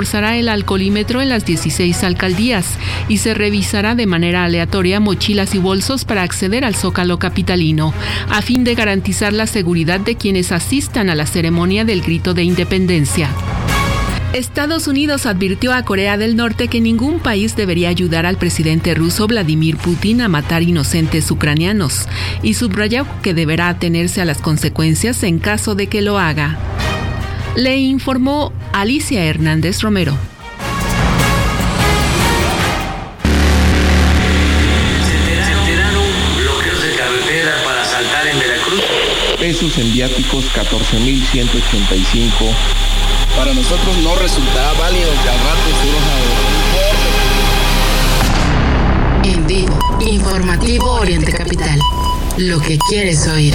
reforzará el alcoholímetro en las 16 alcaldías y se revisará de manera aleatoria mochilas y bolsos para acceder al zócalo capitalino, a fin de garantizar la seguridad de quienes asistan a la ceremonia del grito de independencia. Estados Unidos advirtió a Corea del Norte que ningún país debería ayudar al presidente ruso Vladimir Putin a matar inocentes ucranianos y subrayó que deberá atenerse a las consecuencias en caso de que lo haga le informó Alicia Hernández Romero. Pesos en viáticos 14.185. Para nosotros no resultará válido que al rato se En vivo, informativo Oriente Capital. Lo que quieres oír.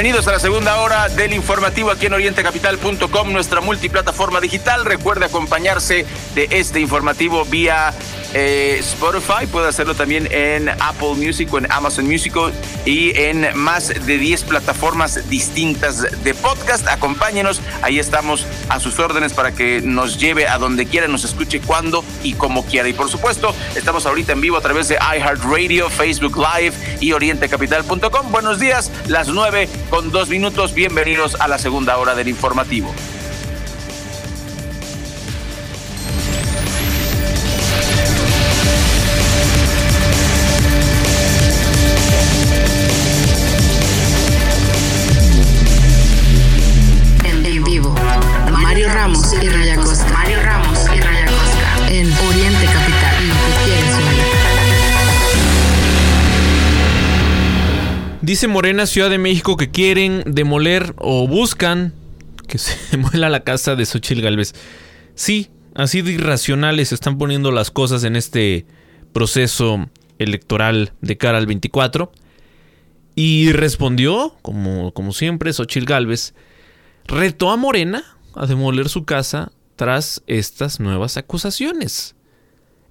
Bienvenidos a la segunda hora del informativo aquí en orientecapital.com, nuestra multiplataforma digital. Recuerde acompañarse de este informativo vía eh, Spotify, puede hacerlo también en Apple Music o en Amazon Music y en más de 10 plataformas distintas de podcast. Acompáñenos, ahí estamos a sus órdenes para que nos lleve a donde quiera, nos escuche cuando y como quiera. Y por supuesto, estamos ahorita en vivo a través de iHeartRadio, Facebook Live y orientecapital.com. Buenos días, las 9 con 2 minutos. Bienvenidos a la segunda hora del informativo. Dice Morena Ciudad de México que quieren demoler o buscan que se demuela la casa de Xochil Galvez. Sí, así de irracionales se están poniendo las cosas en este proceso electoral de cara al 24. Y respondió, como, como siempre, Xochil Galvez, retó a Morena a demoler su casa tras estas nuevas acusaciones.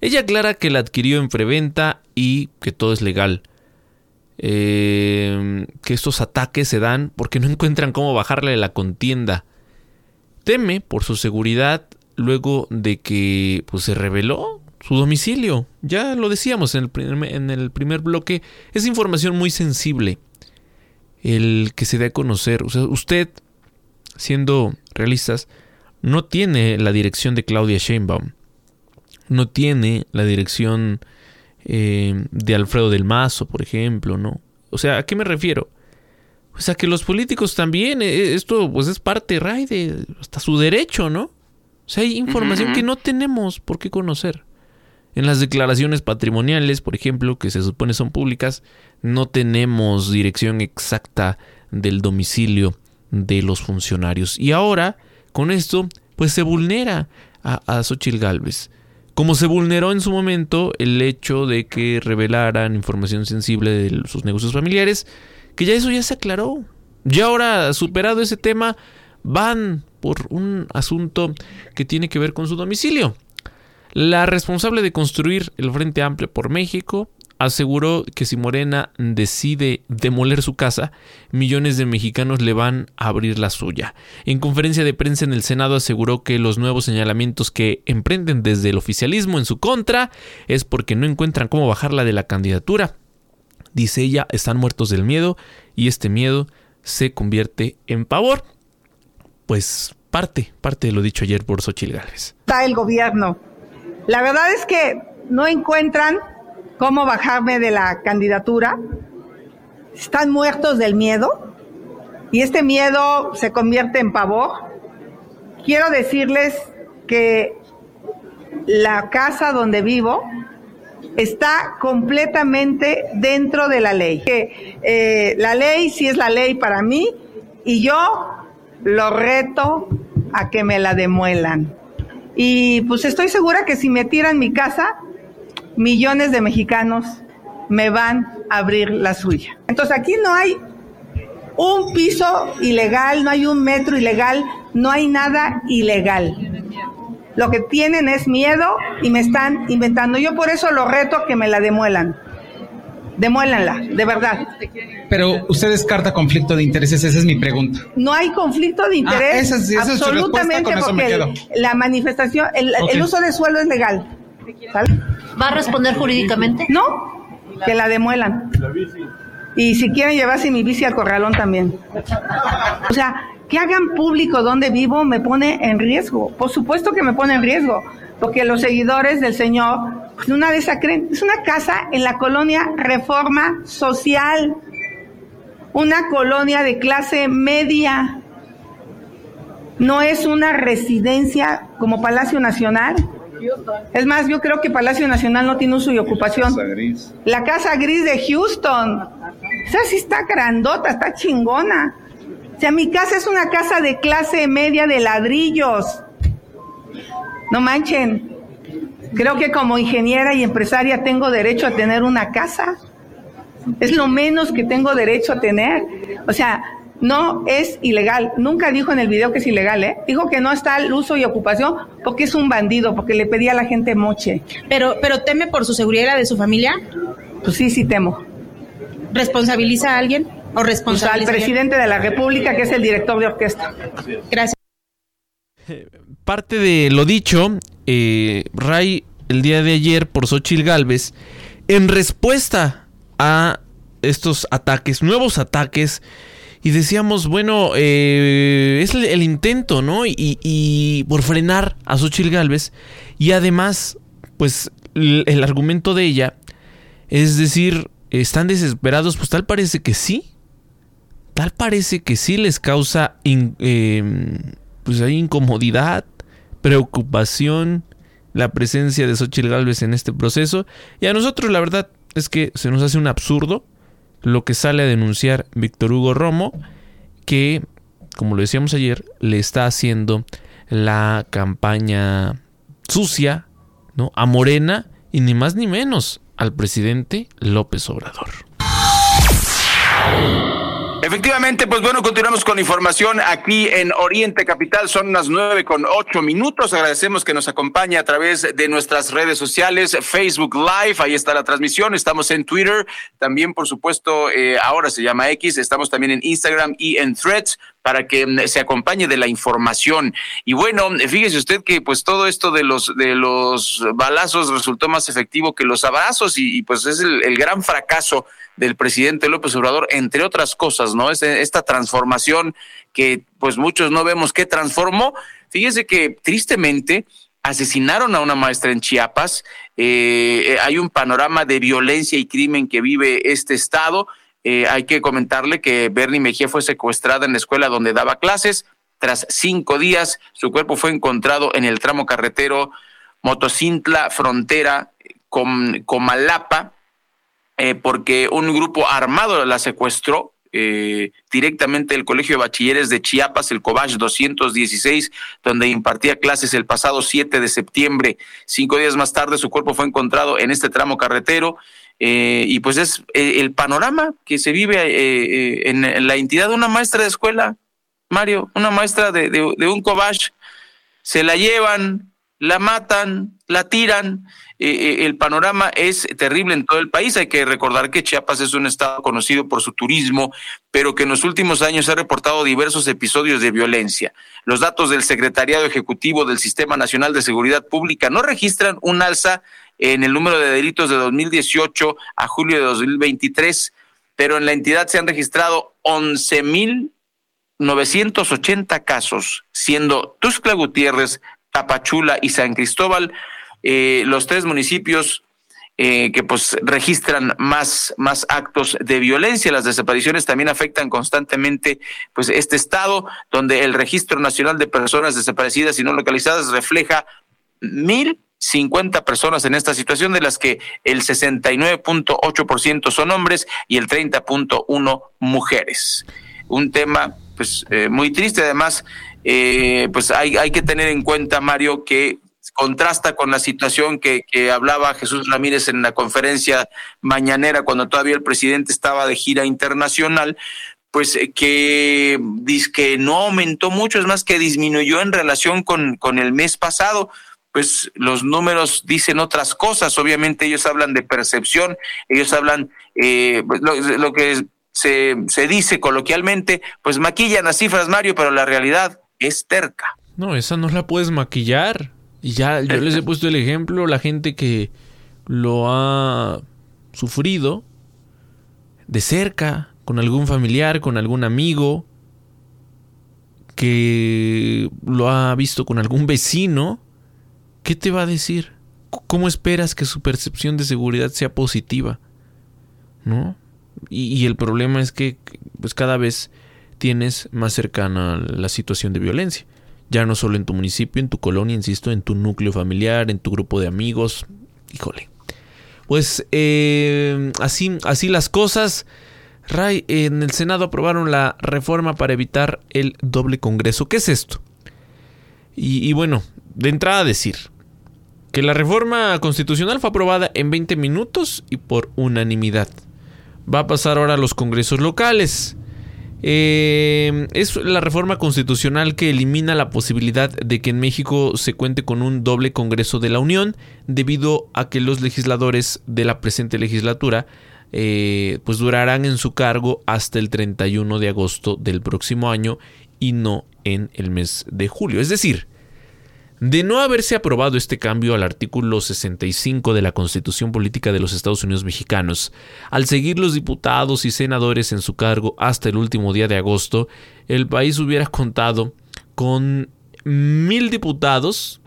Ella aclara que la adquirió en preventa y que todo es legal. Eh, que estos ataques se dan porque no encuentran cómo bajarle la contienda. Teme por su seguridad luego de que pues, se reveló su domicilio. Ya lo decíamos en el, primer, en el primer bloque, es información muy sensible el que se dé a conocer. Usted, siendo realistas, no tiene la dirección de Claudia Sheinbaum. No tiene la dirección eh, de Alfredo del Mazo, por ejemplo, ¿no? O sea, ¿a qué me refiero? O sea, que los políticos también, eh, esto pues es parte, Ray, de hasta su derecho, ¿no? O sea, hay información que no tenemos por qué conocer. En las declaraciones patrimoniales, por ejemplo, que se supone son públicas, no tenemos dirección exacta del domicilio de los funcionarios. Y ahora, con esto, pues se vulnera a, a Xochitl Galvez. Como se vulneró en su momento el hecho de que revelaran información sensible de sus negocios familiares, que ya eso ya se aclaró. Ya ahora, superado ese tema, van por un asunto que tiene que ver con su domicilio. La responsable de construir el Frente Amplio por México aseguró que si Morena decide demoler su casa, millones de mexicanos le van a abrir la suya. En conferencia de prensa en el Senado aseguró que los nuevos señalamientos que emprenden desde el oficialismo en su contra es porque no encuentran cómo bajarla de la candidatura. Dice ella, están muertos del miedo y este miedo se convierte en pavor. Pues parte, parte de lo dicho ayer por Xochil Gálvez. Está el gobierno. La verdad es que no encuentran cómo bajarme de la candidatura. Están muertos del miedo y este miedo se convierte en pavor. Quiero decirles que la casa donde vivo está completamente dentro de la ley. Eh, la ley sí es la ley para mí y yo lo reto a que me la demuelan. Y pues estoy segura que si me tiran mi casa, millones de mexicanos me van a abrir la suya. Entonces aquí no hay un piso ilegal, no hay un metro ilegal, no hay nada ilegal. Lo que tienen es miedo y me están inventando. Yo por eso lo reto a que me la demuelan. Demuélanla, de verdad. Pero usted descarta conflicto de intereses, esa es mi pregunta. No hay conflicto de interés. absolutamente, porque la manifestación, el, uso de suelo es legal. ¿Va a responder jurídicamente? No, que la demuelan. Y si quieren llevarse mi bici al corralón también. O sea, que hagan público donde vivo me pone en riesgo. Por supuesto que me pone en riesgo, porque los seguidores del Señor, pues una de esas creen, es una casa en la colonia Reforma Social, una colonia de clase media. No es una residencia como Palacio Nacional. Es más, yo creo que Palacio Nacional no tiene uso y ocupación. La Casa Gris de Houston. Esa sí está grandota, está chingona. O sea, mi casa es una casa de clase media de ladrillos. No manchen. Creo que como ingeniera y empresaria tengo derecho a tener una casa. Es lo menos que tengo derecho a tener. O sea, no es ilegal. Nunca dijo en el video que es ilegal, ¿eh? Dijo que no está el uso y ocupación porque es un bandido, porque le pedía a la gente moche. Pero, pero teme por su seguridad y la de su familia. Pues sí, sí temo. ¿Responsabiliza a alguien? ¿O responsabiliza al presidente de la República, que es el director de orquesta? Gracias. Parte de lo dicho, eh, Ray, el día de ayer por Xochil Gálvez, en respuesta a estos ataques, nuevos ataques, y decíamos, bueno, eh, es el, intento, ¿no? Y, por frenar a Xochil Gálvez, y además, pues el argumento de ella es decir, ¿Están desesperados? Pues tal parece que sí. Tal parece que sí les causa em, pues hay incomodidad, preocupación la presencia de Xochitl Galvez en este proceso. Y a nosotros la verdad es que se nos hace un absurdo lo que sale a denunciar Víctor Hugo Romo, que, como lo decíamos ayer, le está haciendo la campaña sucia, ¿no? A Morena y ni más ni menos al presidente López Obrador. Efectivamente, pues bueno, continuamos con información aquí en Oriente Capital. Son las nueve con ocho minutos. Agradecemos que nos acompañe a través de nuestras redes sociales, Facebook Live. Ahí está la transmisión. Estamos en Twitter. También, por supuesto, eh, ahora se llama X. Estamos también en Instagram y en Threads para que mm, se acompañe de la información. Y bueno, fíjese usted que pues todo esto de los de los balazos resultó más efectivo que los abrazos y, pues es el, gran fracaso del presidente López Obrador, entre otras cosas, ¿no? Es esta transformación que pues muchos no vemos qué transformó. Fíjese que tristemente asesinaron a una maestra en Chiapas, eh, hay un panorama de violencia y crimen que vive este estado eh, hay que comentarle que Bernie Mejía fue secuestrada en la escuela donde daba clases. Tras cinco días, su cuerpo fue encontrado en el tramo carretero Motocintla, frontera con Comalapa, eh, porque un grupo armado la secuestró. Eh, directamente del Colegio de Bachilleres de Chiapas, el Cobach 216, donde impartía clases el pasado 7 de septiembre. Cinco días más tarde, su cuerpo fue encontrado en este tramo carretero eh, y pues es eh, el panorama que se vive eh, en, la entidad de una maestra de escuela, Mario, una maestra de, de, un cobach, se la llevan, la matan, la tiran. El panorama es terrible en todo el país. Hay que recordar que Chiapas es un estado conocido por su turismo, pero que en los últimos años ha reportado diversos episodios de violencia. Los datos del Secretariado Ejecutivo del Sistema Nacional de Seguridad Pública no registran un alza en el número de delitos de 2018 a julio de 2023, pero en la entidad se han registrado 11.980 casos, siendo Tuxtla Gutiérrez, Tapachula y San Cristóbal eh, los tres municipios eh, que pues registran más, más actos de violencia. Las desapariciones también afectan constantemente pues este estado, donde el Registro Nacional de Personas Desaparecidas y No Localizadas refleja mil 50 personas en esta situación, de las que el 69.8% son hombres y el 30.1 mujeres. Un tema pues eh, muy triste, además, eh, pues hay, hay que tener en cuenta, Mario, que contrasta con la situación que, que, hablaba Jesús Ramírez en la conferencia mañanera cuando todavía el presidente estaba de gira internacional, pues eh, que, que no aumentó mucho, es más que disminuyó en relación con, con el mes pasado. Pues los números dicen otras cosas, obviamente ellos hablan de percepción, ellos hablan eh, pues, lo, lo, que se, se dice coloquialmente, pues maquillan las cifras, Mario, pero la realidad es terca. No, esa no la puedes maquillar. Y ya yo les he puesto el ejemplo, la gente que lo ha sufrido de cerca, con algún familiar, con algún amigo, que lo ha visto con algún vecino, ¿qué te va a decir? ¿Cómo esperas que su percepción de seguridad sea positiva? ¿No? Y, y el problema es que pues cada vez tienes más cercana la situación de violencia ya no solo en tu municipio, en tu colonia, insisto, en tu núcleo familiar, en tu grupo de amigos. Híjole. Pues eh, así, así las cosas. Ray, en el Senado aprobaron la reforma para evitar el doble Congreso. ¿Qué es esto? Y, y bueno, de entrada decir que la reforma constitucional fue aprobada en 20 minutos y por unanimidad. Va a pasar ahora a los congresos locales. Eh, es la reforma constitucional que elimina la posibilidad de que en México se cuente con un doble Congreso de la Unión debido a que los legisladores de la presente legislatura eh, pues durarán en su cargo hasta el 31 de agosto del próximo año y no en el mes de julio. Es decir, de no haberse aprobado este cambio al artículo 65 de la Constitución Política de los Estados Unidos Mexicanos, al seguir los diputados y senadores en su cargo hasta el último día de agosto, el país hubiera contado con mil diputados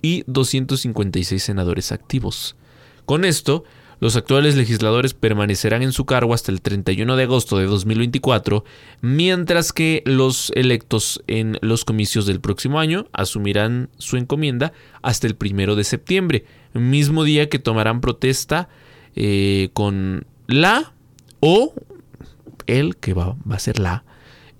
y 256 senadores activos. Con esto, los actuales legisladores permanecerán en su cargo hasta el 31 de agosto de 2024, mientras que los electos en los comicios del próximo año asumirán su encomienda hasta el 1 de septiembre, mismo día que tomarán protesta eh, con la o el que va, a ser la,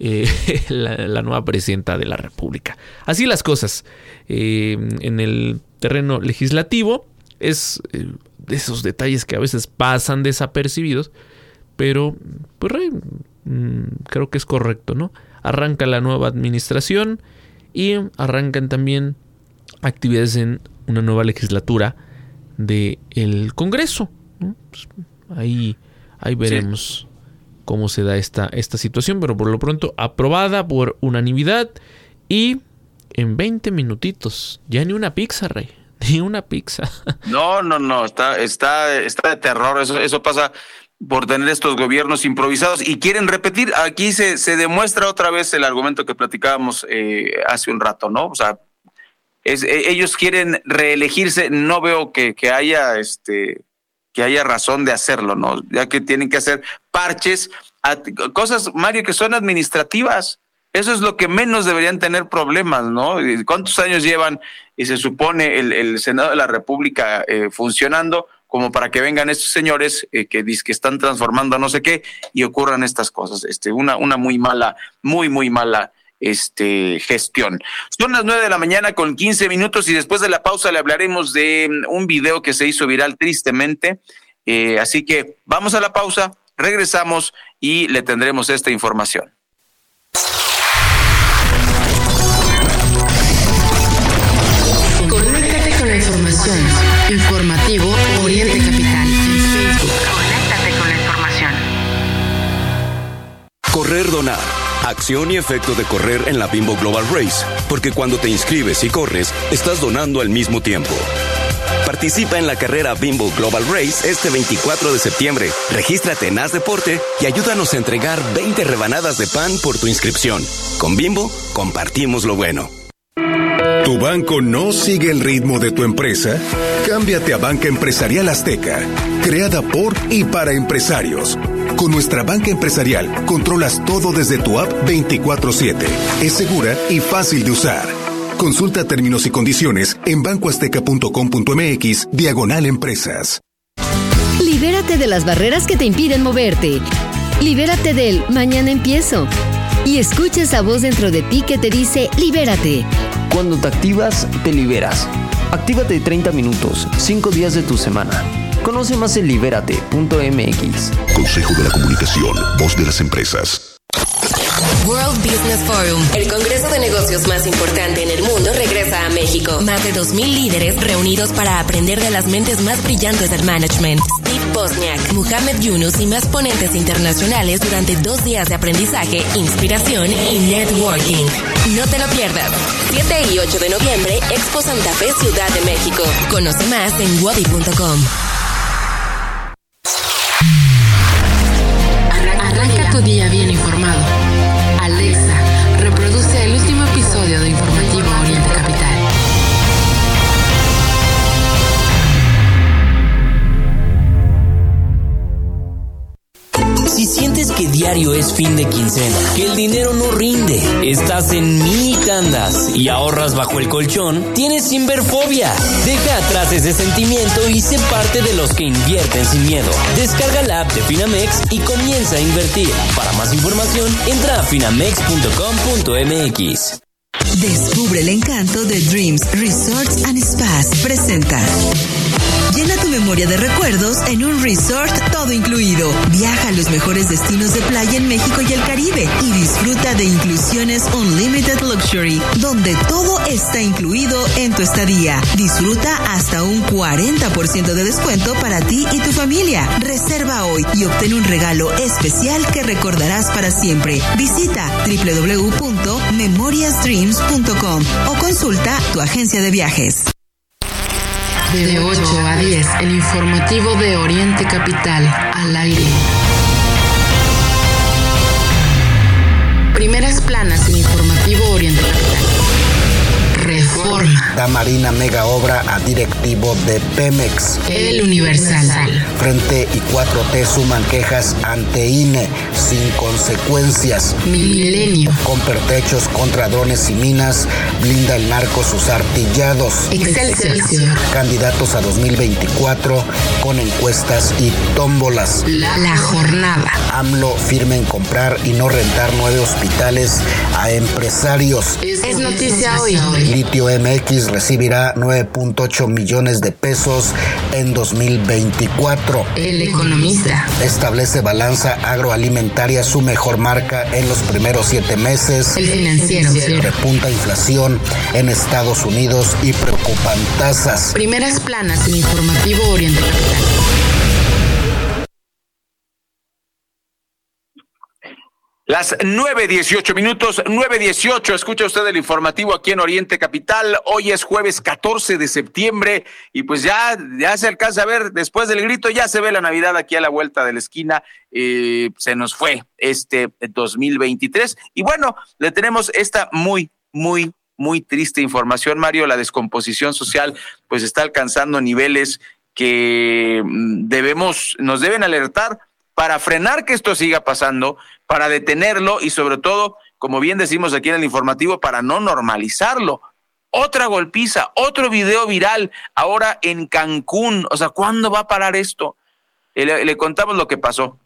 eh, la, la, nueva presidenta de la República. Así las cosas. Eh, en el terreno legislativo es esos detalles que a veces pasan desapercibidos, pero pues mm, creo que es correcto, ¿no? Arranca la nueva administración y arrancan también actividades en una nueva legislatura del el Congreso. ¿no? Pues ahí, ahí veremos sí. cómo se da esta, esta situación, pero por lo pronto aprobada por unanimidad y en 20 minutitos. Ya ni una pizza, Rey. Ni una pizza. No, no, no, está, está, está de terror. Eso, eso pasa por tener estos gobiernos improvisados y quieren repetir. Aquí se, se demuestra otra vez el argumento que platicábamos eh, hace un rato, ¿no? O sea, es, ellos quieren reelegirse. No veo que, que haya este que haya razón de hacerlo, ¿no? Ya que tienen que hacer parches cosas, Mario, que son administrativas. Eso es lo que menos deberían tener problemas, ¿no? ¿Cuántos años llevan y se supone el, Senado de la República eh, funcionando como para que vengan estos señores eh, que dicen que están transformando no sé qué y ocurran estas cosas? Este, una, una muy mala, muy, muy mala este, gestión. Son las nueve de la mañana con 15 minutos y después de la pausa le hablaremos de un video que se hizo viral tristemente. Eh, así que vamos a la pausa, regresamos y le tendremos esta información. Correr Donar. Acción y efecto de correr en la Bimbo Global Race. Porque cuando te inscribes y corres, estás donando al mismo tiempo. Participa en la carrera Bimbo Global Race este 24 de septiembre. Regístrate en Haz Deporte y ayúdanos a entregar 20 rebanadas de pan por tu inscripción. Con Bimbo, compartimos lo bueno. ¿Tu banco no sigue el ritmo de tu empresa? Cámbiate a Banca Empresarial Azteca, creada por y para empresarios. Con nuestra banca empresarial controlas todo desde tu app 24/7. Es segura y fácil de usar. Consulta términos y condiciones en bancoazteca.com.mx, diagonal empresas. Libérate de las barreras que te impiden moverte. Libérate del mañana empiezo. Y escucha esa voz dentro de ti que te dice, libérate. Cuando te activas, te liberas. Actívate 30 minutos, 5 días de tu semana. Conoce más en libérate.mx. Consejo de la Comunicación, voz de las empresas. World Business Forum, el congreso de negocios más importante en el mundo, regresa a México. Más de 2.000 líderes reunidos para aprender de las mentes más brillantes del management. Steve Bosniak, Muhammad Yunus y más ponentes internacionales durante dos días de aprendizaje, inspiración y networking. No te lo pierdas. 7 y 8 de noviembre, Expo Santa Fe, Ciudad de México. Conoce más en wadi.com. es fin de quincena, que el dinero no rinde, estás en mini tandas y ahorras bajo el colchón, tienes Sinverfobia. Deja atrás ese sentimiento y sé parte de los que invierten sin miedo. Descarga la app de Finamex y comienza a invertir. Para más información, entra a finamex.com.mx. Descubre el encanto de Dreams Resorts and Spas. Presenta. Llena tu memoria de recuerdos en un resort todo incluido. Viaja a los mejores destinos de playa en México y el Caribe y disfruta de inclusiones Unlimited Luxury, donde todo está incluido en tu estadía. Disfruta hasta un 40% de descuento para ti y tu familia. Reserva hoy y obtén un regalo especial que recordarás para siempre. Visita o consulta tu agencia de viajes. De 8 a 10, el informativo de Oriente Capital, al aire. Primeras planas en informativo Oriente Capital. Reforma. Da Marina mega obra a directivo de Pemex. El Universal. Frente y 4T suman quejas ante INE sin consecuencias. Milenio. Con pertrechos contra drones y minas, blinda el narco sus artillados. Excelsior. Candidatos a 2024 con encuestas y tómbolas. La, la jornada. AMLO firme en comprar y no rentar nueve hospitales a empresarios. Es, es noticia hoy. Litio MX recibirá 9.8 millones de pesos en 2024. El economista. Establece balanza agroalimentaria su mejor marca en los primeros siete meses. El financiero. Repunta inflación en Estados Unidos y preocupan tasas. Primeras planas en informativo Oriente Las 9.18 minutos, 9.18, escucha usted el informativo aquí en Oriente Capital. Hoy es jueves 14 de septiembre y pues ya, ya se alcanza a ver, después del grito ya se ve la Navidad aquí a la vuelta de la esquina. Eh, se nos fue este 2023 y bueno, le tenemos esta muy, muy, muy triste información, Mario. La descomposición social pues está alcanzando niveles que mm, debemos, nos deben alertar para frenar que esto siga pasando, para detenerlo y sobre todo, como bien decimos aquí en el informativo, para no normalizarlo. Otra golpiza, otro video viral ahora en Cancún. O sea, ¿cuándo va a parar esto? Eh, le, le contamos lo que pasó.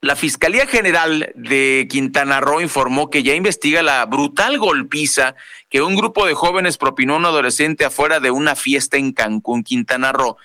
La Fiscalía General de Quintana Roo informó que ya investiga la brutal golpiza que un grupo de jóvenes propinó a un adolescente afuera de una fiesta en Cancún, Quintana Roo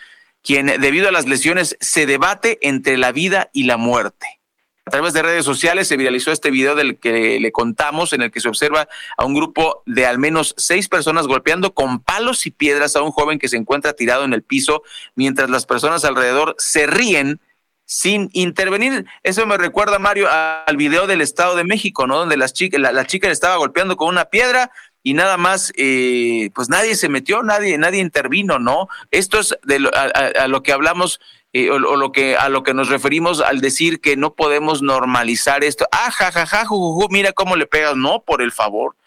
quien debido a las lesiones se debate entre la vida y la muerte. A través de redes sociales se viralizó este video del que le contamos, en el que se observa a un grupo de al menos seis personas golpeando con palos y piedras a un joven que se encuentra tirado en el piso, mientras las personas alrededor se ríen sin intervenir. Eso me recuerda, Mario, al video del Estado de México, ¿no? Donde las chicas, la, la chica le estaba golpeando con una piedra, y nada más, eh, pues nadie se metió, nadie, nadie intervino, ¿no? Esto es de lo, a, lo que hablamos eh, o, lo que a lo que nos referimos al decir que no podemos normalizar esto. Ah, jajaja, ja, ja, ju, ju, mira cómo le pegas, no, por el favor.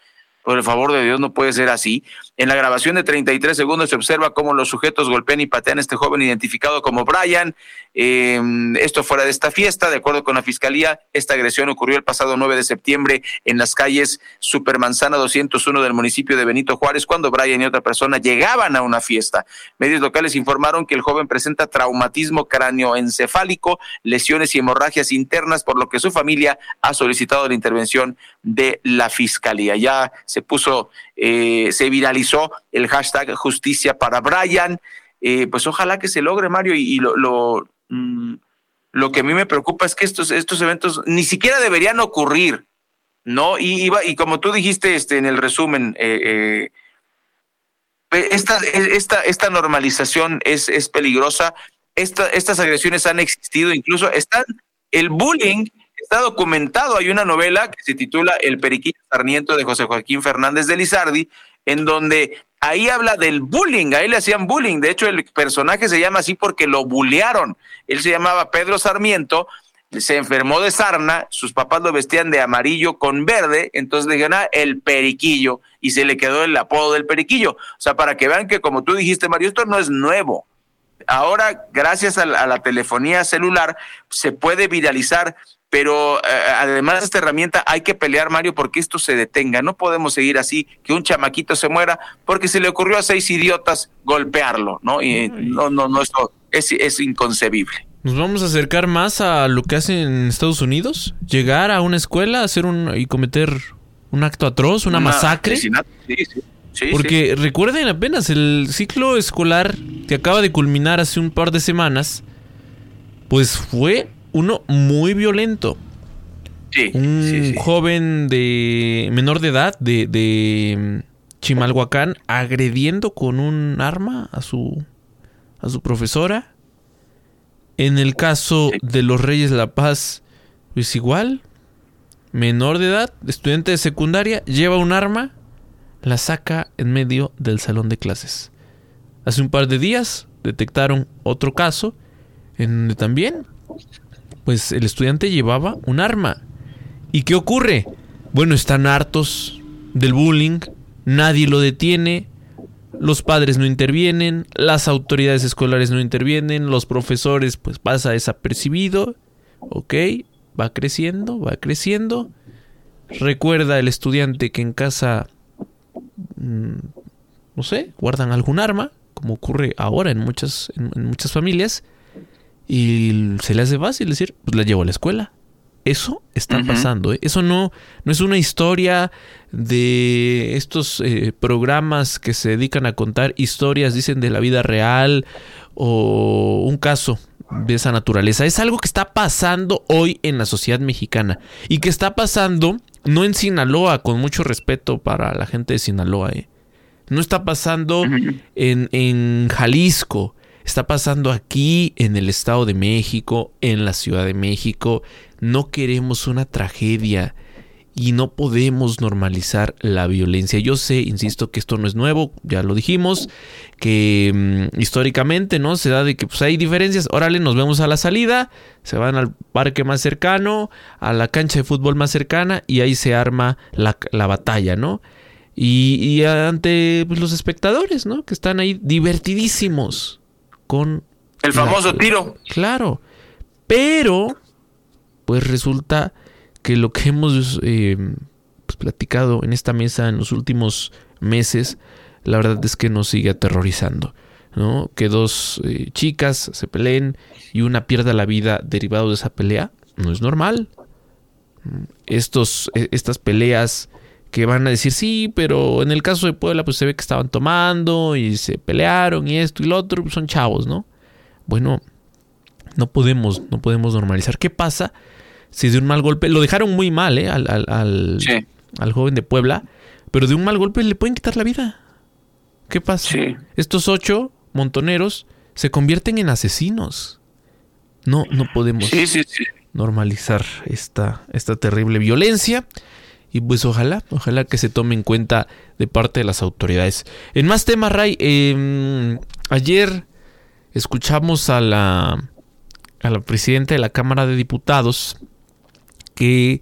Por el favor de Dios, no puede ser así. En la grabación de 33 segundos se observa cómo los sujetos golpean y patean a este joven identificado como Brian. Eh, esto fuera de esta fiesta. De acuerdo con la fiscalía, esta agresión ocurrió el pasado 9 de septiembre en las calles Supermanzana 201 del municipio de Benito Juárez, cuando Brian y otra persona llegaban a una fiesta. Medios locales informaron que el joven presenta traumatismo cráneoencefálico, lesiones y hemorragias internas, por lo que su familia ha solicitado la intervención de la fiscalía. Ya se puso, eh, se viralizó el hashtag justicia para Brian. Eh, pues ojalá que se logre, Mario, y, lo, mm, lo, que a mí me preocupa es que estos, estos eventos ni siquiera deberían ocurrir, ¿no? Y, y, como tú dijiste este, en el resumen, eh, eh, esta, esta, esta normalización es, es peligrosa. Esta, estas agresiones han existido, incluso están, el bullying está documentado. Hay una novela que se titula El Periquillo Sarniento de José Joaquín Fernández de Lizardi, en donde ahí habla del bullying, ahí le hacían bullying. De hecho, el personaje se llama así porque lo bullearon. Él se llamaba Pedro Sarmiento, se enfermó de sarna, sus papás lo vestían de amarillo con verde, entonces le dijeron, ah, el periquillo, y se le quedó el apodo del periquillo. O sea, para que vean que, como tú dijiste, Mario, esto no es nuevo. Ahora, gracias a la, a la telefonía celular, se puede viralizar pero eh, además de esta herramienta hay que pelear, Mario, porque esto se detenga. No podemos seguir así, que un chamaquito se muera porque se le ocurrió a seis idiotas golpearlo, ¿no? Y no, no, no, esto es, es inconcebible. Nos vamos a acercar más a lo que hacen en Estados Unidos, llegar a una escuela, hacer un y cometer un acto atroz, una, una masacre. Sí, sí. Sí, Porque sí. recuerden apenas el ciclo escolar que acaba de culminar hace un par de semanas, pues fue uno muy violento. Sí, un joven de menor de edad de, de Chimalhuacán agrediendo con un arma a su a su profesora. En el caso de los Reyes de la Paz, pues igual, menor de edad, estudiante de secundaria, lleva un arma, la saca en medio del salón de clases. Hace un par de días detectaron otro caso en donde también pues el estudiante llevaba un arma. ¿Y qué ocurre? Bueno, están hartos del bullying, nadie lo detiene, los padres no intervienen, las autoridades escolares no intervienen, los profesores pues pasa desapercibido, ok, va creciendo, va creciendo. Recuerda el estudiante que en casa, no sé, guardan algún arma, como ocurre ahora en muchas, en, en muchas familias, y se le hace fácil decir, pues la llevo a la escuela. Eso está uh -huh. pasando. ¿eh? Eso no, no es una historia de estos eh, programas que se dedican a contar historias, dicen, de la vida real o un caso de esa naturaleza. Es algo que está pasando hoy en la sociedad mexicana y que está pasando no en Sinaloa, con mucho respeto para la gente de Sinaloa. ¿eh? No está pasando en, en Jalisco está pasando aquí en el Estado de México, en la Ciudad de México. No queremos una tragedia y no podemos normalizar la violencia. Yo sé, insisto, que esto no es nuevo, ya lo dijimos, que mmm, históricamente no se da de que pues, hay diferencias. Órale, nos vemos a la salida, se van al parque más cercano, a la cancha de fútbol más cercana y ahí se arma la, la batalla, ¿no? Y, y ante pues, los espectadores, ¿no? Que están ahí divertidísimos con... El famoso la, tiro. Claro. Pero, pues resulta que lo que hemos eh, pues, platicado en esta mesa en los últimos meses, la verdad es que nos sigue aterrorizando. ¿no? Que dos eh, chicas se peleen y una pierda la vida derivado de esa pelea, no es normal. Estos, estas peleas que van a decir sí, pero en el caso de Puebla pues se ve que estaban tomando y se pelearon y esto y lo otro, pues son chavos, ¿no? Bueno, no podemos, no podemos normalizar. ¿Qué pasa si de un mal golpe, lo dejaron muy mal, ¿eh? Al, al, al, sí. al joven de Puebla, pero de un mal golpe le pueden quitar la vida. ¿Qué pasa? Sí. Estos ocho montoneros se convierten en asesinos. No, no podemos sí, sí, normalizar esta, esta terrible violencia. Y pues ojalá, ojalá que se tome en cuenta de parte de las autoridades. En más temas, Ray, eh, ayer escuchamos a la, a la presidenta de la Cámara de Diputados que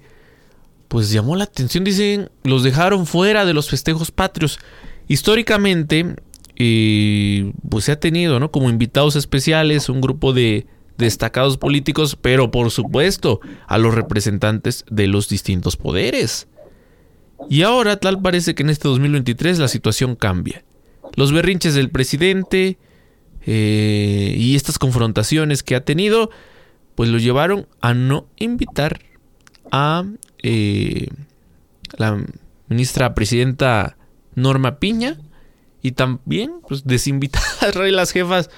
pues llamó la atención, dicen, los dejaron fuera de los festejos patrios. Históricamente, eh, pues se ha tenido, ¿no? Como invitados especiales un grupo de destacados políticos, pero por supuesto a los representantes de los distintos poderes. Y ahora tal parece que en este 2023 la situación cambia. Los berrinches del presidente eh, y estas confrontaciones que ha tenido, pues lo llevaron a no invitar a eh, la ministra presidenta Norma Piña y también pues, desinvitar a las jefas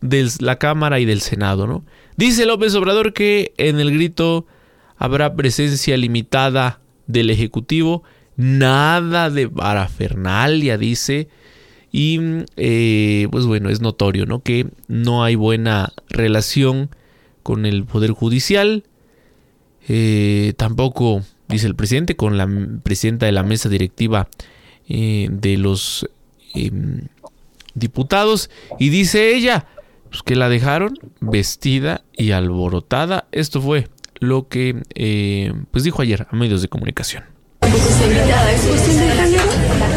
de la Cámara y del Senado, ¿no? Dice López Obrador que en el grito habrá presencia limitada del Ejecutivo, nada de parafernalia, dice, y eh, pues bueno, es notorio, ¿no? Que no hay buena relación con el Poder Judicial, eh, tampoco, dice el presidente, con la presidenta de la mesa directiva eh, de los em, diputados, y dice ella, pues, que la dejaron vestida y alborotada. Esto fue lo que eh, pues dijo ayer a medios de comunicación.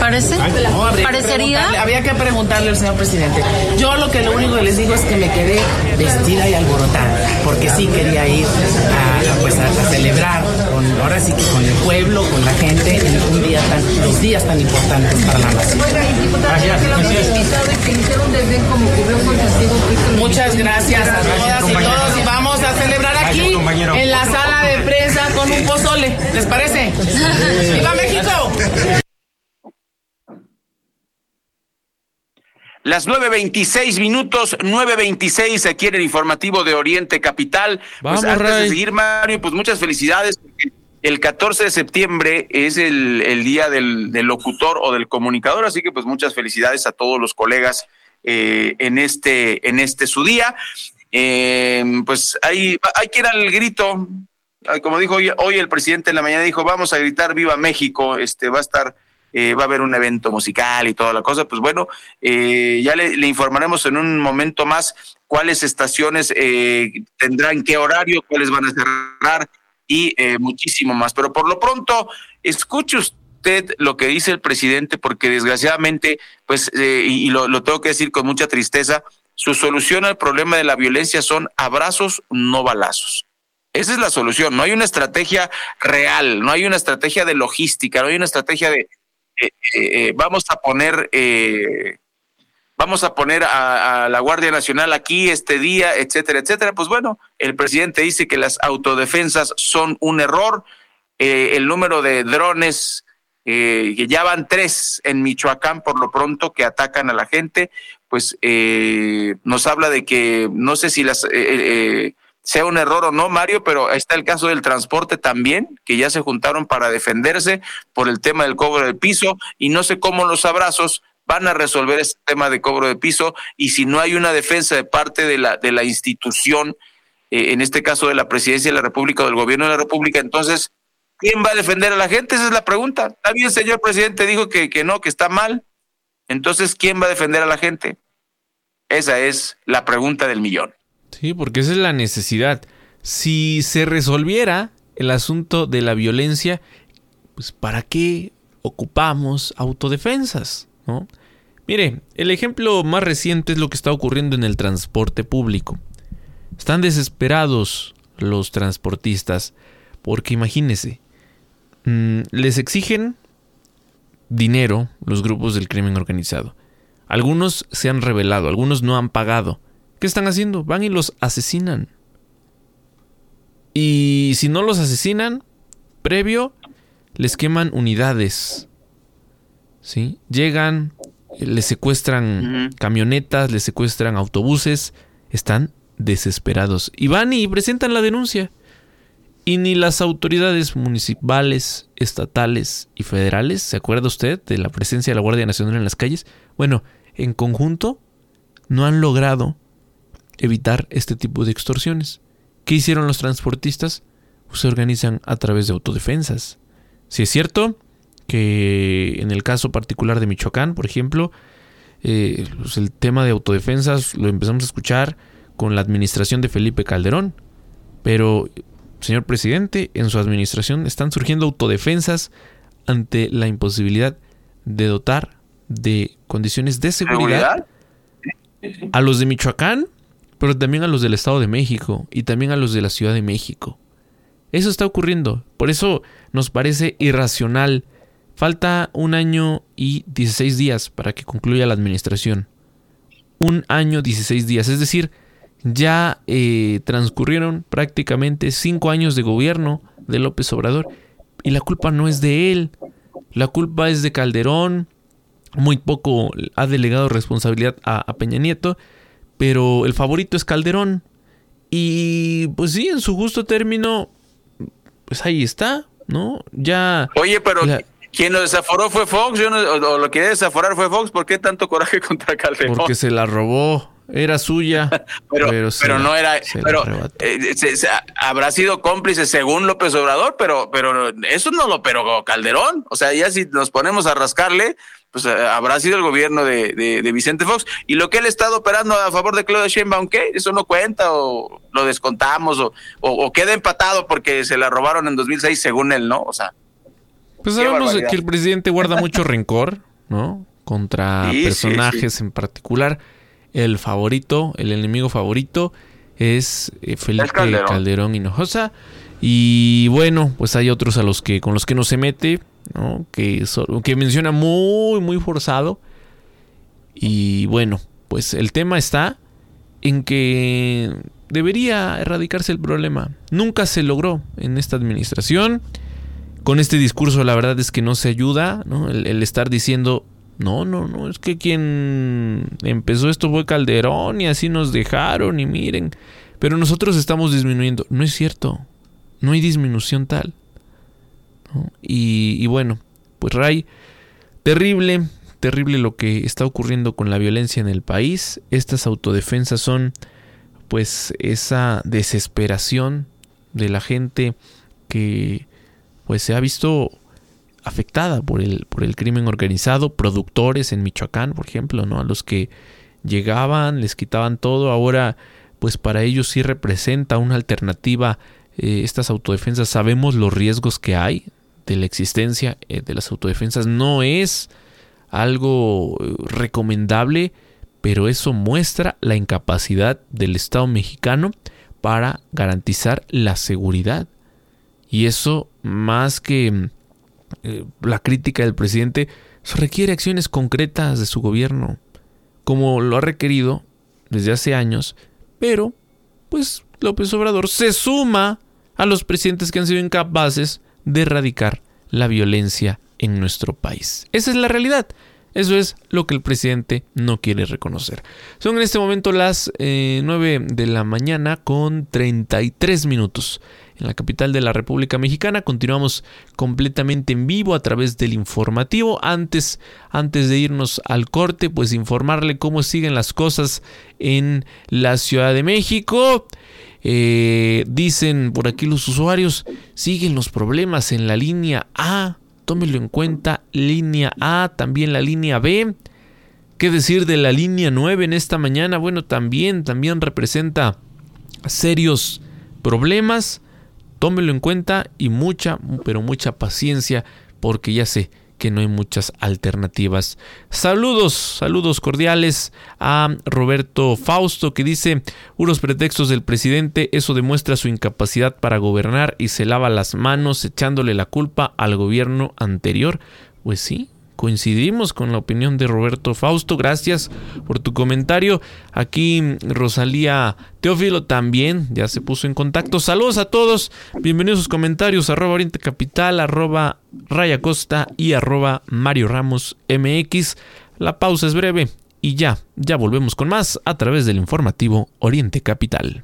¿Parece? ¿Parecería? Había que preguntarle al señor presidente. Yo lo que lo único que les digo es que me quedé vestida y alborotada, porque sí quería ir a, pues a, celebrar, con, ahora sí que con el pueblo, con la gente, en un día tan, los días tan importantes para la nación. Muchas gracias a todas y todos y vamos a celebrar aquí en la sala de prensa con un pozole. ¿Les parece? ¡Viva México! Las 9.26 minutos, 9.26 aquí en el informativo de Oriente Capital. Vamos, pues antes Ray. de seguir, Mario, pues muchas felicidades. El 14 de septiembre es el, el día del, del locutor o del comunicador, así que pues muchas felicidades a todos los colegas eh, en este en este su día. Eh, pues hay, hay que ir al grito. Como dijo hoy, hoy el presidente en la mañana, dijo, vamos a gritar Viva México, este va a estar eh, va a haber un evento musical y toda la cosa, pues bueno, eh, ya le, informaremos en un momento más cuáles estaciones eh, tendrán qué horario, cuáles van a cerrar y muchísimo más. Pero por lo pronto, escuche usted lo que dice el presidente, porque desgraciadamente, pues, eh, y, lo tengo que decir con mucha tristeza, su solución al problema de la violencia son abrazos, no balazos. Esa es la solución. No hay una estrategia real, no hay una estrategia de logística, no hay una estrategia de eh, eh, vamos a poner eh, vamos a poner a, la Guardia Nacional aquí este día, etcétera, etcétera. Pues bueno, el presidente dice que las autodefensas son un error. Eh, el número de drones, eh, que ya van tres en Michoacán por lo pronto que atacan a la gente, pues eh, nos habla de que no sé si las... Eh, sea un error o no, Mario, pero está el caso del transporte también, que ya se juntaron para defenderse por el tema del cobro del piso y no sé cómo los abrazos van a resolver ese tema de cobro de piso y si no hay una defensa de parte de la, de la institución, eh, en este caso de la presidencia de la República o del gobierno de la República, entonces, ¿quién va a defender a la gente? Esa es la pregunta. Está bien, señor presidente, dijo que, que no, que está mal. Entonces, ¿quién va a defender a la gente? Esa es la pregunta del millón. Sí, porque esa es la necesidad. Si se resolviera el asunto de la violencia, pues ¿para qué ocupamos autodefensas? ¿no? Mire, el ejemplo más reciente es lo que está ocurriendo en el transporte público. Están desesperados los transportistas porque imagínense, mmm, les exigen dinero los grupos del crimen organizado. Algunos se han revelado, algunos no han pagado. ¿Qué están haciendo? Van y los asesinan. Y si no los asesinan, previo, les queman unidades. ¿Sí? Llegan, les secuestran camionetas, les secuestran autobuses. Están desesperados. Y van y presentan la denuncia. Y ni las autoridades municipales, estatales y federales, ¿se acuerda usted de la presencia de la Guardia Nacional en las calles? Bueno, en conjunto no han logrado evitar este tipo de extorsiones. ¿Qué hicieron los transportistas? Pues se organizan a través de autodefensas. Si es cierto que en el caso particular de Michoacán, por ejemplo, eh, pues el tema de autodefensas lo empezamos a escuchar con la administración de Felipe Calderón. Pero, señor presidente, en su administración están surgiendo autodefensas ante la imposibilidad de dotar de condiciones de seguridad a los de Michoacán pero también a los del Estado de México y también a los de la Ciudad de México. Eso está ocurriendo. Por eso nos parece irracional. Falta un año y 16 días para que concluya la administración. Un año 16 días. Es decir, ya eh, transcurrieron prácticamente cinco años de gobierno de López Obrador y la culpa no es de él. La culpa es de Calderón. Muy poco ha delegado responsabilidad a Peña Nieto pero el favorito es Calderón. Y pues sí, en su justo término, pues ahí está, ¿no? Ya. Oye, pero quien lo desaforó fue Fox, yo no, o, lo quería desaforar fue Fox, ¿por qué tanto coraje contra Calderón? Porque se la robó, era suya. pero, pero, no era, pero eh, habrá sido cómplice según López Obrador, pero, pero eso no lo pero Calderón. O sea, ya si nos ponemos a rascarle, pues eh, habrá sido el gobierno de, de, Vicente Fox. Y lo que él ha estado operando a favor de Claudia Sheinbaum, ¿qué? ¿Eso no cuenta o lo descontamos o, o, queda empatado porque se la robaron en 2006 según él, ¿no? O sea... Pues sabemos que el presidente guarda mucho rencor, ¿no? Contra personajes en particular. El favorito, el enemigo favorito es eh, Felipe Calderón. Calderón Hinojosa. Y bueno, pues hay otros a los que con los que no se mete, que, menciona muy, muy forzado. Y bueno, pues el tema está en que debería erradicarse el problema. Nunca se logró en esta administración. Con este discurso la verdad es que no se ayuda, El, estar diciendo, no, no, no, es que quien empezó esto fue Calderón y así nos dejaron y miren. Pero nosotros estamos disminuyendo. No es cierto. No hay disminución tal. Y, bueno, pues Ray, terrible, terrible lo que está ocurriendo con la violencia en el país. Estas autodefensas son pues esa desesperación de la gente que pues se ha visto afectada por el, por el crimen organizado, productores en Michoacán, por ejemplo, ¿no? A los que llegaban, les quitaban todo, ahora pues para ellos sí representa una alternativa eh, estas autodefensas, sabemos los riesgos que hay, de la existencia eh, de las autodefensas no es algo eh, recomendable, pero eso muestra la incapacidad del Estado mexicano para garantizar la seguridad. Y eso, más que eh, la crítica del presidente, requiere acciones concretas de su gobierno, como lo ha requerido desde hace años, pero pues López Obrador se suma a los presidentes que han sido incapaces de erradicar la violencia en nuestro país. Esa es la realidad. Eso es lo que el presidente no quiere reconocer. Son en este momento las 9 eh, de la mañana con 33 minutos. En la capital de la República Mexicana continuamos completamente en vivo a través del informativo. Antes, antes de irnos al corte, pues informarle cómo siguen las cosas en la Ciudad de México. Eh, dicen por aquí los usuarios, siguen los problemas en la línea A, tómelo en cuenta, línea A, también la línea B. ¿Qué decir de la línea 9 en esta mañana? Bueno, también, también representa serios problemas. Tómelo en cuenta y mucha, pero mucha paciencia porque ya sé que no hay muchas alternativas. Saludos, saludos cordiales a Roberto Fausto que dice, unos pretextos del presidente, eso demuestra su incapacidad para gobernar y se lava las manos echándole la culpa al gobierno anterior. Pues sí, coincidimos con la opinión de Roberto Fausto. Gracias por tu comentario. Aquí Rosalía Teófilo también ya se puso en contacto. Saludos a todos. Bienvenidos a sus comentarios. Arroba Oriente Capital, arroba Raya Costa y arroba Mario Ramos MX. La pausa es breve y ya, ya volvemos con más a través del informativo Oriente Capital.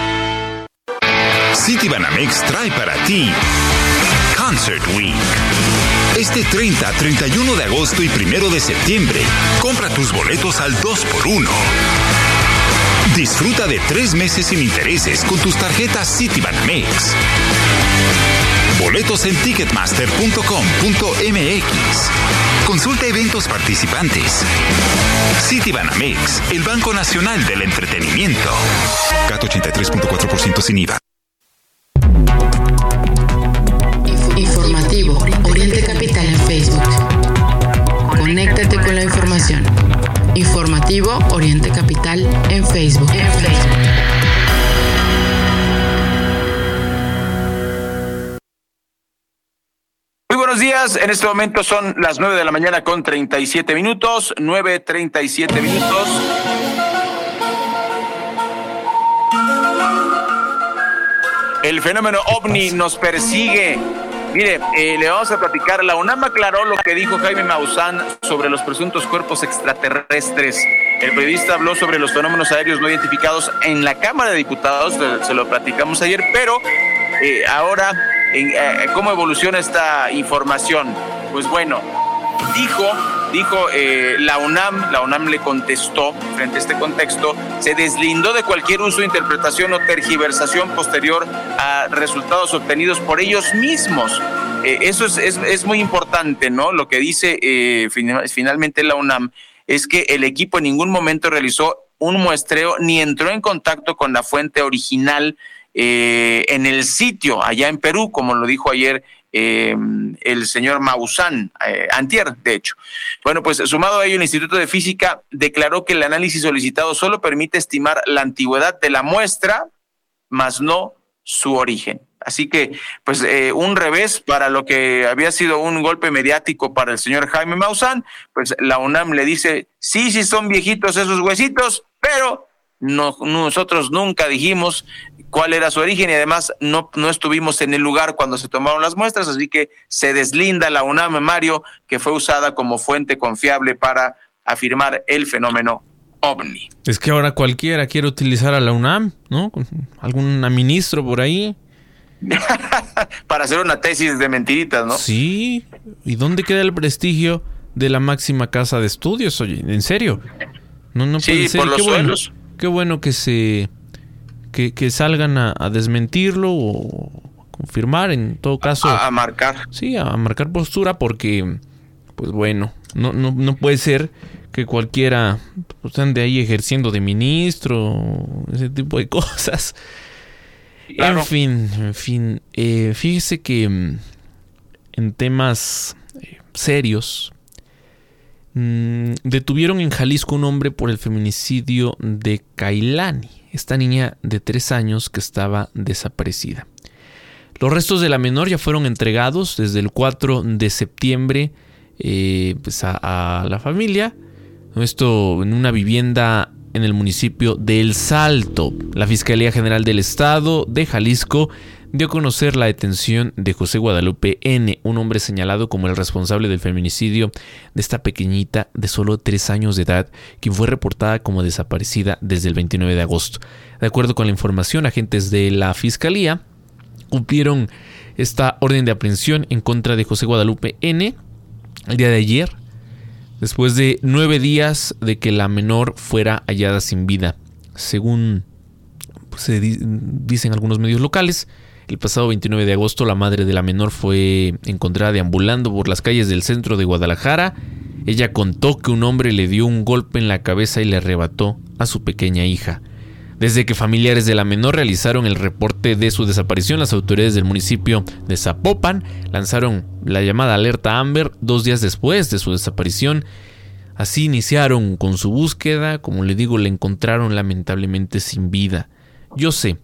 Citibanamex trae para ti Concert Week. Este 30, 31 de agosto y 1 de septiembre, compra tus boletos al 2x1. Disfruta de tres meses sin intereses con tus tarjetas Citibanamex. Boletos en ticketmaster.com.mx. Consulta eventos participantes. Citibanamex, el Banco Nacional del Entretenimiento. CAT 83.4% sin IVA. Informativo Oriente Capital en Facebook. En Facebook. Buenos días, en este momento son las 9 de la mañana con 37 minutos, 9.37 minutos. El fenómeno ovni nos persigue. Mire, eh, le vamos a platicar. La UNAM aclaró lo que dijo Jaime Maussan sobre los presuntos cuerpos extraterrestres. El periodista habló sobre los fenómenos aéreos no identificados en la Cámara de Diputados, se- lo platicamos ayer, pero eh, ahora, eh, ¿cómo evoluciona esta información? Pues bueno, dijo, dijo eh, la UNAM, la UNAM le contestó frente a este contexto, se deslindó de cualquier uso, interpretación o tergiversación posterior a resultados obtenidos por ellos mismos. Eh, eso es, es, es muy importante, ¿no? Lo que dice eh, fin- finalmente la UNAM es que el equipo en ningún momento realizó un muestreo ni entró en contacto con la fuente original en el sitio allá en Perú, como lo dijo ayer eh, el señor Maussan, eh, antier, de hecho. Bueno, pues sumado a ello, el Instituto de Física declaró que el análisis solicitado solo permite estimar la antigüedad de la muestra, más no su origen. Así que, pues, eh, un revés para lo que había sido un golpe mediático para el señor Jaime Maussan, pues la UNAM le dice, sí, sí son viejitos esos huesitos, pero no, nosotros nunca dijimos cuál era su origen y además no, no estuvimos en el lugar cuando se tomaron las muestras, así que se deslinda la UNAM, Mario, que fue usada como fuente confiable para afirmar el fenómeno ovni. Es que ahora cualquiera quiere utilizar a la UNAM, ¿no? Algún ministro por ahí. para hacer una tesis de mentiritas, ¿no? Sí. ¿Y dónde queda el prestigio de la máxima casa de estudios? Oye, en serio. No, no Sí, puede ser. por los qué bueno, suelos. qué bueno que se que, que salgan a, a desmentirlo o confirmar en todo caso. A, a marcar. Sí, a marcar postura porque, pues bueno, no, no, no puede ser que cualquiera pues, ande ahí ejerciendo de ministro, ese tipo de cosas. Claro. En fin, en fin, eh, fíjese que mm, en temas eh, serios, mm, detuvieron en Jalisco un hombre por el feminicidio de Kailani, esta niña de tres años que estaba desaparecida. Los restos de la menor ya fueron entregados desde el 4 de septiembre eh, pues a, a la familia. Esto en una vivienda en el municipio de El Salto. La Fiscalía General del Estado de Jalisco dio a conocer la detención de José Guadalupe N., un hombre señalado como el responsable del feminicidio de esta pequeñita de solo tres años de edad, quien fue reportada como desaparecida desde el 29 de agosto. De acuerdo con la información, agentes de la Fiscalía cumplieron esta orden de aprehensión en contra de José Guadalupe N. el día de ayer, después de nueve días de que la menor fuera hallada sin vida. Según pues, se dicen algunos medios locales, el pasado 29 de agosto la madre de la menor fue encontrada deambulando por las calles del centro de Guadalajara. Ella contó que un hombre le dio un golpe en la cabeza y le arrebató a su pequeña hija. Desde que familiares de la menor realizaron el reporte de su desaparición, las autoridades del municipio de Zapopan lanzaron la llamada alerta Amber dos días después de su desaparición. Así iniciaron con su búsqueda, como le digo, le encontraron lamentablemente sin vida. Yo sé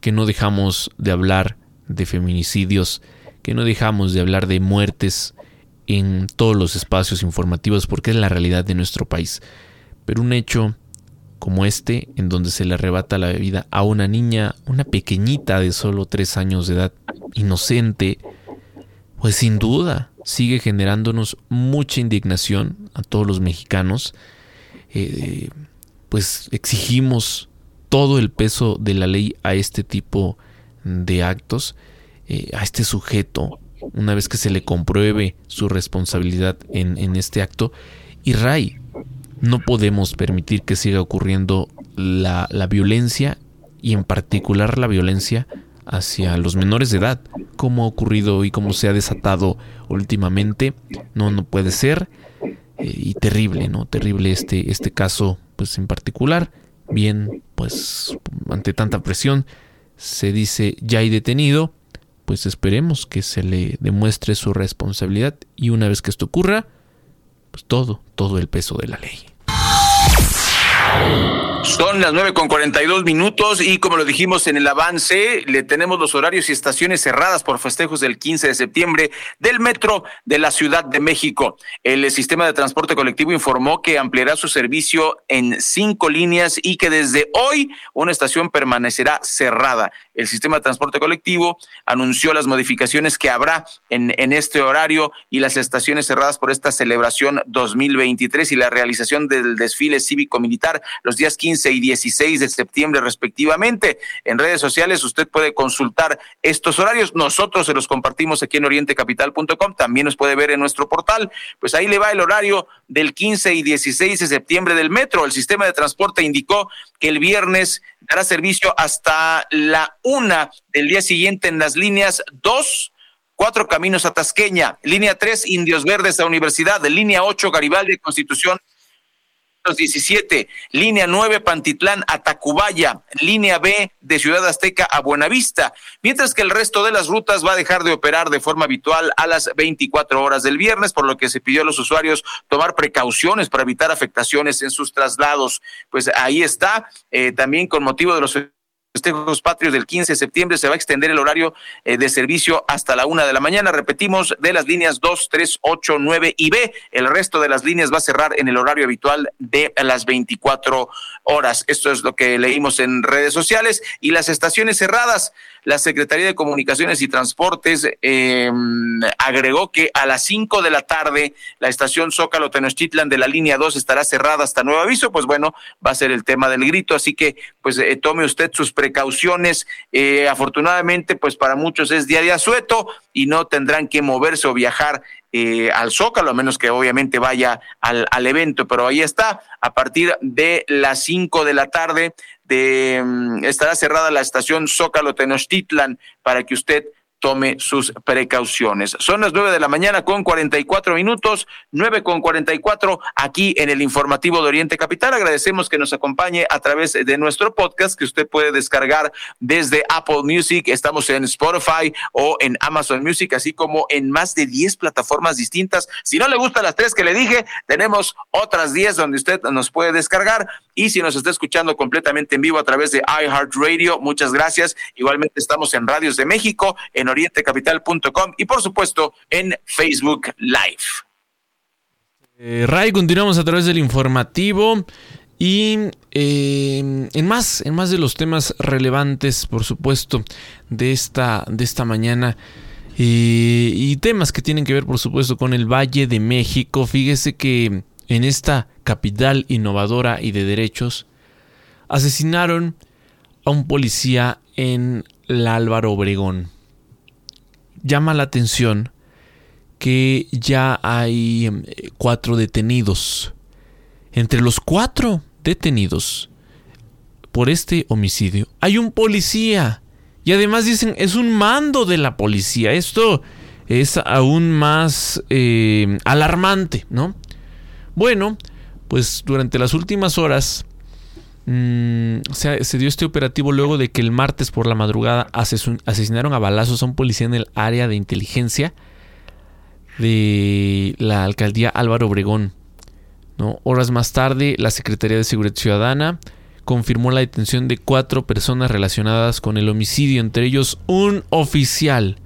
que no dejamos de hablar de feminicidios, que no dejamos de hablar de muertes en todos los espacios informativos porque es la realidad de nuestro país. Pero un hecho como este, en donde se le arrebata la vida a una niña, una pequeñita de solo tres años de edad, inocente, pues sin duda sigue generándonos mucha indignación a todos los mexicanos. Eh, pues exigimos todo el peso de la ley a este tipo de actos, eh, a este sujeto, una vez que se le compruebe su responsabilidad en, en este acto. Y Ray, no podemos permitir que siga ocurriendo la, la violencia y en particular la violencia hacia los menores de edad, como ha ocurrido y como se ha desatado últimamente. No, no puede ser. Eh, y terrible, ¿no? Terrible este, este caso, pues en particular bien, pues ante tanta presión se dice ya hay detenido, pues esperemos que se le demuestre su responsabilidad y una vez que esto ocurra, pues todo, todo el peso de la ley. Son las nueve con cuarenta y dos minutos y como lo dijimos en el avance, le tenemos los horarios y estaciones cerradas por festejos del 15 de septiembre del metro de la Ciudad de México. El sistema de transporte colectivo informó que ampliará su servicio en cinco líneas y que desde hoy una estación permanecerá cerrada. El sistema de transporte colectivo anunció las modificaciones que habrá en, en este horario y las estaciones cerradas por esta celebración 2023 y la realización del desfile cívico-militar los días 15 15 y 16 de septiembre respectivamente. En redes sociales usted puede consultar estos horarios. Nosotros se los compartimos aquí en orientecapital.com. También nos puede ver en nuestro portal. Pues ahí le va el horario del 15 y 16 de septiembre del metro. El sistema de transporte indicó que el viernes dará servicio hasta la una del día siguiente en las líneas 2 cuatro caminos a Tasqueña, línea 3 Indios Verdes a Universidad, línea 8 Garibaldi Constitución 17, línea 9 Pantitlán a Tacubaya, línea B de Ciudad Azteca a Buenavista, mientras que el resto de las rutas va a dejar de operar de forma habitual a las 24 horas del viernes, por lo que se pidió a los usuarios tomar precauciones para evitar afectaciones en sus traslados. Pues ahí está, eh, también con motivo de los festejos patrios del 15 de septiembre se va a extender el horario eh, de servicio hasta la una de la mañana. Repetimos, de las líneas 2, 3, 8, 9 y B. El resto de las líneas va a cerrar en el horario habitual de las 24 horas. Esto es lo que leímos en redes sociales. Y las estaciones cerradas, la Secretaría de Comunicaciones y Transportes eh, agregó que a las 5 de la tarde la estación Zócalo Tenochtitlan de la línea 2 estará cerrada hasta nuevo aviso. Pues bueno, va a ser el tema del grito. Así que pues eh, tome usted sus precauciones. Eh, afortunadamente, pues para muchos es día de asueto y no tendrán que moverse o viajar al Zócalo, a menos que obviamente vaya al, al, evento, pero ahí está, a partir de las cinco de la tarde de, mm, estará cerrada la estación Zócalo Tenochtitlan para que usted tome sus precauciones. Son las nueve de la mañana con cuarenta y cuatro minutos, nueve con cuarenta y cuatro aquí en el informativo de Oriente Capital. Agradecemos que nos acompañe a través de nuestro podcast que usted puede descargar desde Apple Music. Estamos en Spotify o en Amazon Music, así como en más de diez plataformas distintas. Si no le gustan las tres que le dije, tenemos otras diez donde usted nos puede descargar. Y si nos está escuchando completamente en vivo a través de iHeartRadio, muchas gracias. Igualmente estamos en Radios de México, en orientecapital.com y por supuesto en Facebook Live. Eh, Ray, continuamos a través del informativo. Y eh, en, más, en más de los temas relevantes, por supuesto, de esta, de esta mañana. eh, y temas que tienen que ver, por supuesto, con el Valle de México. Fíjese que en esta capital innovadora y de derechos, asesinaron a un policía en la Álvaro Obregón. Llama la atención que ya hay em, cuatro detenidos. Entre los cuatro detenidos por este homicidio hay un policía. Y además dicen, es un mando de la policía. Esto es aún más eh, alarmante, ¿no? Bueno, pues durante las últimas horas mm, se, dio este operativo luego de que el martes por la madrugada asesinaron a balazos a un policía en el área de inteligencia de la alcaldía Álvaro Obregón. Horas más tarde, la Secretaría de Seguridad Ciudadana confirmó la detención de cuatro personas relacionadas con el homicidio, entre ellos un oficial.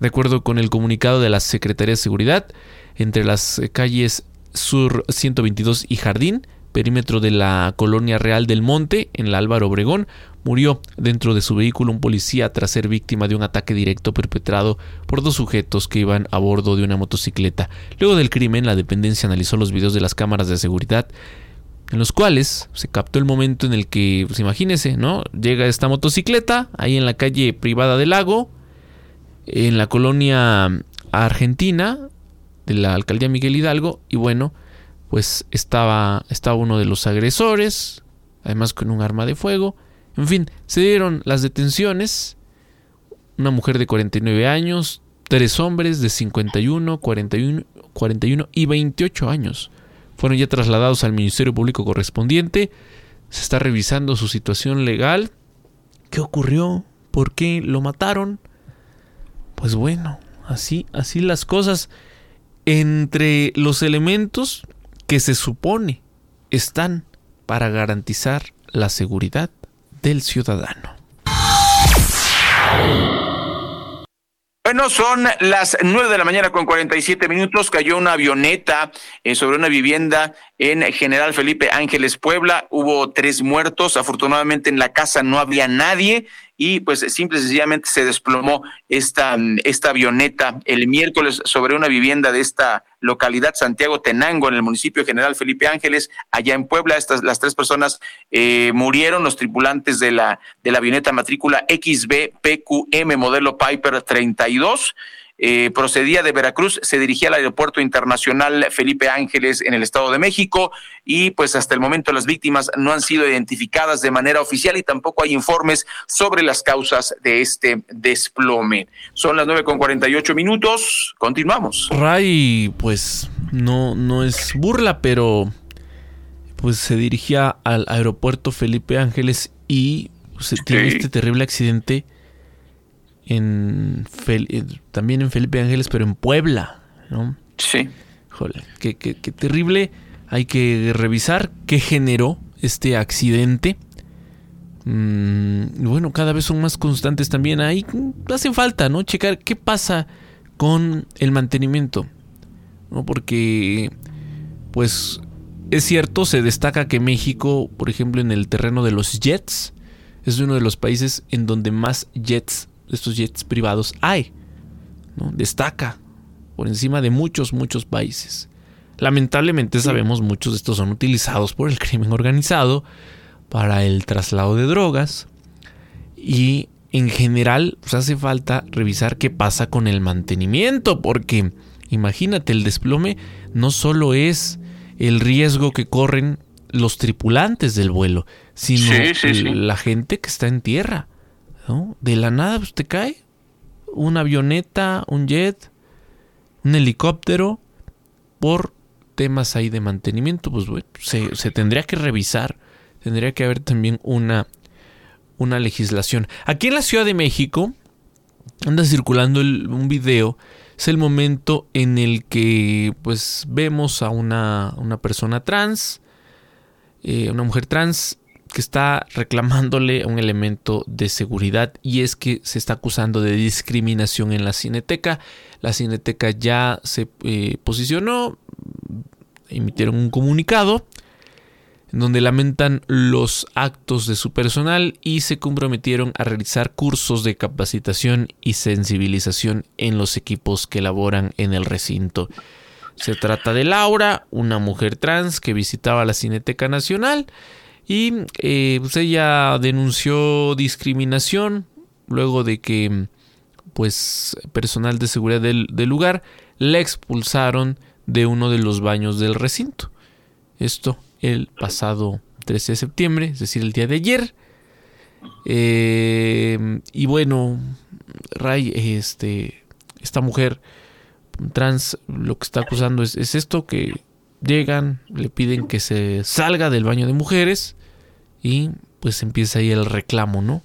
De acuerdo con el comunicado de la Secretaría de Seguridad, entre las calles Sur 122 y Jardín, perímetro de la Colonia Real del Monte, en la Álvaro Obregón, murió dentro de su vehículo un policía tras ser víctima de un ataque directo perpetrado por dos sujetos que iban a bordo de una motocicleta. Luego del crimen, la dependencia analizó los videos de las cámaras de seguridad en los cuales se captó el momento en el que, pues imagínese, ¿no? Llega esta motocicleta ahí en la calle privada del lago, en la colonia argentina de la alcaldía Miguel Hidalgo, y bueno, pues estaba, estaba uno de los agresores, además con un arma de fuego. En fin, se dieron las detenciones. Una mujer de 49 años, tres hombres de 51, 41, 41 y 28 años. Fueron ya trasladados al Ministerio Público correspondiente. Se está revisando su situación legal. ¿Qué ocurrió? ¿Por qué lo mataron? Pues bueno, así, así las cosas. Entre los elementos que se supone están para garantizar la seguridad del ciudadano. Bueno, son las 9 de la mañana con 47 minutos. Cayó una avioneta eh, sobre una vivienda en General Felipe Ángeles, Puebla. Hubo tres muertos. Afortunadamente en la casa no había nadie y pues simple y sencillamente se desplomó esta, esta avioneta el miércoles sobre una vivienda de esta localidad Santiago Tenango en el municipio General Felipe Ángeles allá en Puebla. Estas las tres personas eh, murieron los tripulantes de la de la avioneta matrícula XB-PQM modelo Piper 32 eh, procedía de Veracruz, se dirigía al aeropuerto internacional Felipe Ángeles en el Estado de México y pues hasta el momento las víctimas no han sido identificadas de manera oficial y tampoco hay informes sobre las causas de este desplome. Son las nueve con 48 minutos, continuamos. Ray, pues no, no es burla, pero pues se dirigía al aeropuerto Felipe Ángeles y se tiene este terrible accidente en Fel- eh, también en Felipe Ángeles, pero en Puebla, ¿no? Sí. Híjole, qué, qué- qué terrible. Hay que revisar qué generó este accidente. Mm, y bueno, cada vez son más constantes también. Ahí hacen falta, ¿no? Checar qué pasa con el mantenimiento. ¿no? Porque, pues, es cierto, se destaca que México, por ejemplo, en el terreno de los jets, es uno de los países en donde más jets, estos jets privados, hay. ¿no? Destaca por encima de muchos, muchos países. Lamentablemente sabemos muchos de estos son utilizados por el crimen organizado para el traslado de drogas y en general pues, hace falta revisar qué pasa con el mantenimiento porque imagínate el desplome no solo es el riesgo que corren los tripulantes del vuelo sino Sí, sí, sí. la gente que está en tierra de la nada pues, te cae una avioneta un jet un helicóptero por temas ahí de mantenimiento, pues bueno, se, se tendría que revisar, tendría que haber también una, una legislación. Aquí en la Ciudad de México anda circulando un video, es el momento en el que pues vemos a una, una persona trans, eh, una mujer trans que está reclamándole un elemento de seguridad y es que se está acusando de discriminación en la cineteca. La cineteca ya se eh, posicionó, emitieron un comunicado en donde lamentan los actos de su personal y se comprometieron a realizar cursos de capacitación y sensibilización en los equipos que laboran en el recinto. Se trata de Laura, una mujer trans que visitaba la Cineteca Nacional y eh, pues ella denunció discriminación luego de que pues personal de seguridad del, del lugar la expulsaron de uno de los baños del recinto. Esto el pasado 13 de septiembre, es decir, el día de ayer. Eh, y bueno, Ray, este, esta mujer trans lo que está acusando es, es, esto, que llegan, le piden que se salga del baño de mujeres y pues empieza ahí el reclamo, ¿no?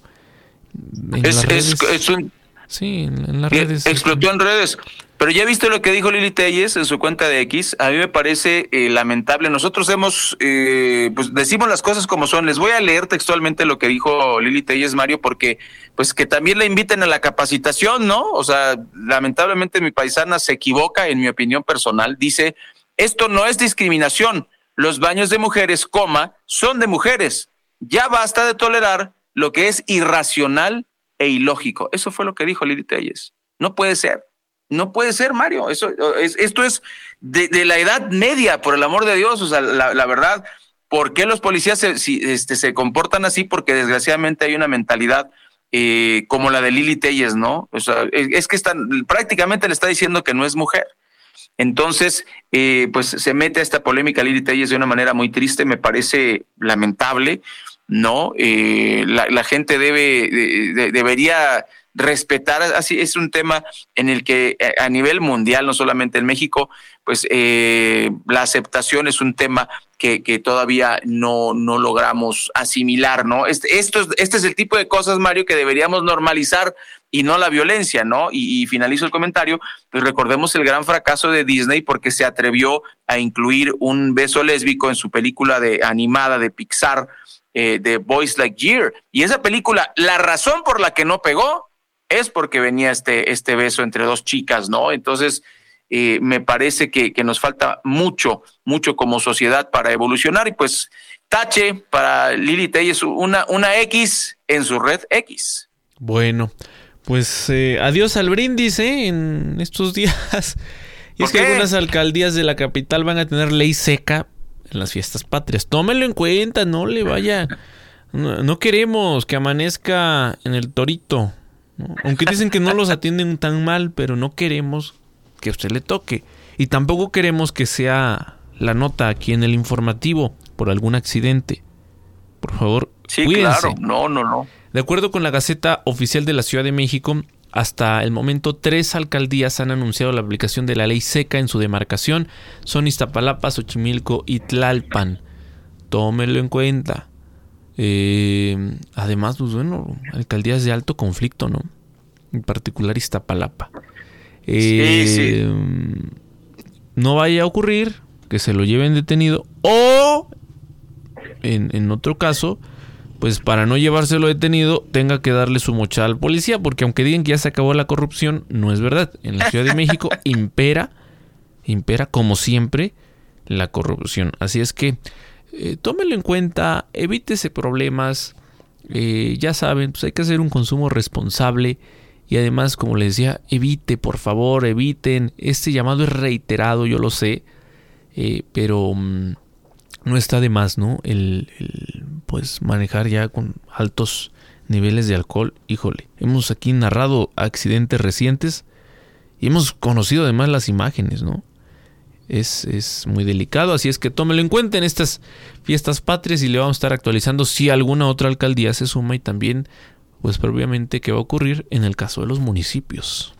En es, redes, es, es, un... Sí, en, en las redes. Explotó en redes. Pero ya viste lo que dijo Lili Telles en su cuenta de X. A mí me parece eh, lamentable. Nosotros hemos, eh, pues decimos las cosas como son. Les voy a leer textualmente lo que dijo Lili Telles, Mario, porque pues que también la inviten a la capacitación, ¿no? O sea, lamentablemente mi paisana se equivoca, en mi opinión personal. Dice, esto no es discriminación. Los baños de mujeres, coma, son de mujeres. Ya basta de tolerar lo que es irracional e ilógico. Eso fue lo que dijo Lili Telles. No puede ser. No puede ser, Mario. Eso, es, esto es de, la edad media, por el amor de Dios. O sea, la, la verdad, ¿por qué los policías este, se comportan así? Porque desgraciadamente hay una mentalidad eh, como la de Lili Telles, ¿no? O sea, es, es, que están, prácticamente le está diciendo que no es mujer. Entonces, eh, pues se mete a esta polémica Lili Telles de una manera muy triste, me parece lamentable, ¿no? Eh, la, gente debe, de, de, debería respetar, así es un tema en el que eh, a nivel mundial, no solamente en México, pues eh, la aceptación es un tema que, que todavía no, no logramos asimilar, ¿no? Este, esto es, este es el tipo de cosas, Mario, que deberíamos normalizar y no la violencia, ¿no? Y, finalizo el comentario, pues recordemos el gran fracaso de Disney porque se atrevió a incluir un beso lésbico en su película de animada de Pixar, eh, de Boys Like Year. Y esa película, la razón por la que no pegó es porque venía este, este beso entre dos chicas, ¿no? Entonces, eh, me parece que, que, nos falta mucho, mucho como sociedad para evolucionar y pues tache para Lili Telles una, una X en su red X. Bueno, pues eh, adiós al brindis ¿eh? en estos días. Y es que algunas alcaldías de la capital van a tener ley seca en las fiestas patrias. Tómenlo en cuenta, no le vaya. No, no queremos que amanezca en el torito. ¿no? Aunque dicen que no los atienden tan mal, pero no queremos que a usted le toque. Y tampoco queremos que sea la nota aquí en el informativo por algún accidente. Por favor, sí, cuídense. claro. No, no, no. De acuerdo con la Gaceta Oficial de la Ciudad de México, hasta el momento tres alcaldías han anunciado la aplicación de la ley seca en su demarcación. Son Iztapalapa, Xochimilco y Tlalpan. Tómelo en cuenta. Eh, además, pues bueno, alcaldías de alto conflicto, ¿no? En particular Iztapalapa. Eh, sí, sí. No vaya a ocurrir que se lo lleven detenido o, en, en, otro caso, pues para no llevárselo detenido, tenga que darle su mochada al policía, porque aunque digan que ya se acabó la corrupción, no es verdad. En la Ciudad de México impera, impera como siempre la corrupción. Así es que eh, tómelo en cuenta, evítese problemas. Eh, ya saben, pues hay que hacer un consumo responsable. Y además, como les decía, evite, por favor, eviten. Este llamado es reiterado, yo lo sé. Eh, pero mmm, no está de más, ¿no? El, pues manejar ya con altos niveles de alcohol. Híjole, hemos aquí narrado accidentes recientes y hemos conocido además las imágenes, ¿no? Es, es, muy delicado, así es que tómelo en cuenta en estas fiestas patrias y le vamos a estar actualizando si alguna otra alcaldía se suma y también, pues propiamente, qué va a ocurrir en el caso de los municipios.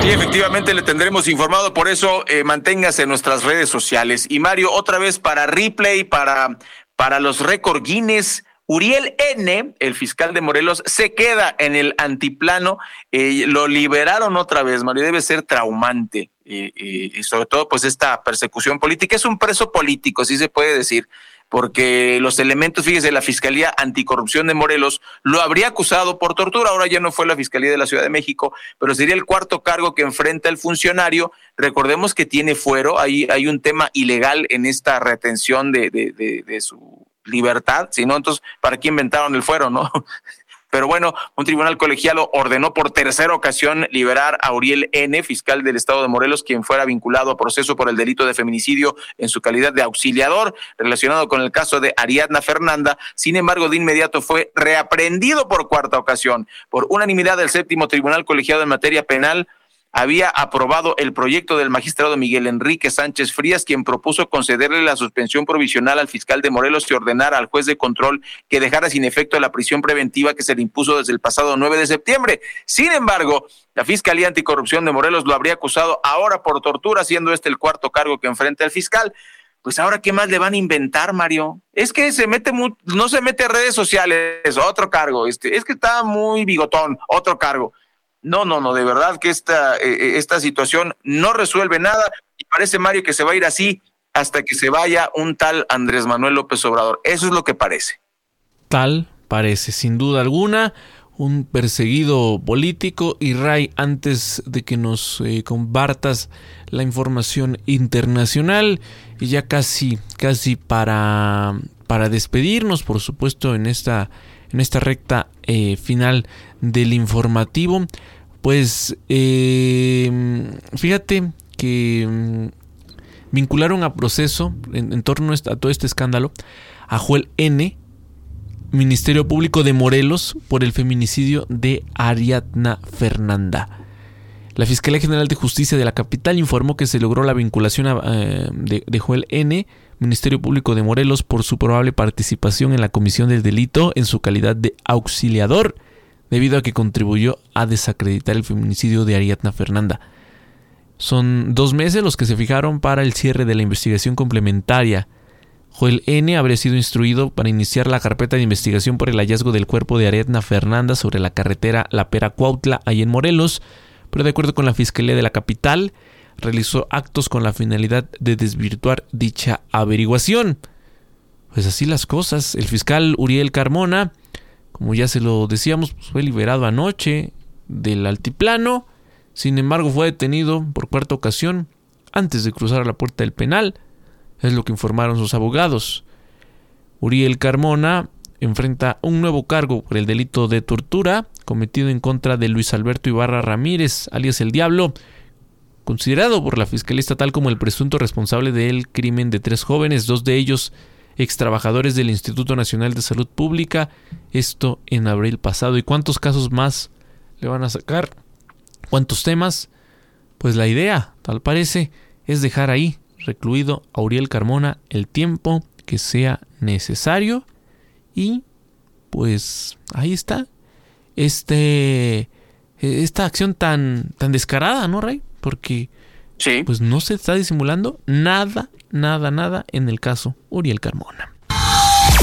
Sí, efectivamente le tendremos informado, por eso eh, manténgase en nuestras redes sociales. Y Mario, otra vez para replay, para, para los récord Guinness, Uriel N., el fiscal de Morelos, se queda en el antiplano. Eh, lo liberaron otra vez, Mario. Debe ser traumante. y sobre todo, pues, esta persecución política. Es un preso político, sí se puede decir porque los elementos, fíjese, la Fiscalía Anticorrupción de Morelos lo habría acusado por tortura, ahora ya no fue la Fiscalía de la Ciudad de México, pero sería el cuarto cargo que enfrenta el funcionario. Recordemos que tiene fuero, hay, hay un tema ilegal en esta retención de, de, de, de su libertad, si no, entonces, ¿para qué inventaron el fuero, no? Pero bueno, un tribunal colegiado ordenó por tercera ocasión liberar a Uriel N., fiscal del estado de Morelos, quien fuera vinculado a proceso por el delito de feminicidio en su calidad de auxiliador relacionado con el caso de Ariadna Fernanda. Sin embargo, de inmediato fue reaprendido por cuarta ocasión. Por unanimidad del séptimo tribunal colegiado en materia penal, había aprobado el proyecto del magistrado Miguel Enrique Sánchez Frías, quien propuso concederle la suspensión provisional al fiscal de Morelos y ordenar al juez de control que dejara sin efecto la prisión preventiva que se le impuso desde el pasado 9 de septiembre. Sin embargo, la Fiscalía Anticorrupción de Morelos lo habría acusado ahora por tortura, siendo este el cuarto cargo que enfrenta el fiscal. Pues ahora, ¿qué más le van a inventar, Mario? Es que se mete, no se mete a redes sociales, otro cargo. Este, es que está muy bigotón, otro cargo. No, no, no, de verdad que esta, eh, eh, esta situación no resuelve nada y parece, Mario, que se va a ir así hasta que se vaya un tal Andrés Manuel López Obrador. Eso es lo que parece. Tal parece, sin duda alguna, un perseguido político. Y Ray, antes de que nos eh, compartas la información internacional, y ya casi, casi para, para despedirnos, por supuesto, en esta en esta recta eh, final del informativo. Pues eh, fíjate que mm, vincularon a proceso en, torno a todo este escándalo a Joel N., Ministerio Público de Morelos, por el feminicidio de Ariadna Fernanda. La Fiscalía General de Justicia de la capital informó que se logró la vinculación eh, de, de Joel N., Ministerio Público de Morelos por su probable participación en la comisión del delito en su calidad de auxiliador, debido a que contribuyó a desacreditar el feminicidio de Ariadna Fernanda. Son dos meses los que se fijaron para el cierre de la investigación complementaria. Joel N. habría sido instruido para iniciar la carpeta de investigación por el hallazgo del cuerpo de Ariadna Fernanda sobre la carretera La Pera Cuautla, ahí en Morelos, pero de acuerdo con la Fiscalía de la capital, realizó actos con la finalidad de desvirtuar dicha averiguación. Pues así las cosas. El fiscal Uriel Carmona, como ya se lo decíamos, pues fue liberado anoche del altiplano. Sin embargo, fue detenido por cuarta ocasión antes de cruzar la puerta del penal. Es lo que informaron sus abogados. Uriel Carmona enfrenta un nuevo cargo por el delito de tortura cometido en contra de Luis Alberto Ibarra Ramírez, alias el Diablo, considerado por la Fiscalía Estatal como el presunto responsable del crimen de tres jóvenes, dos de ellos ex trabajadores del Instituto Nacional de Salud Pública, esto en abril pasado. ¿Y cuántos casos más le van a sacar? ¿Cuántos temas? Pues la idea, tal parece, es dejar ahí, recluido a Uriel Carmona, el tiempo que sea necesario. Y pues ahí está. Este. Esta acción tan, tan descarada, ¿no, Rey? Porque pues no se está disimulando nada, nada, nada en el caso Uriel Carmona.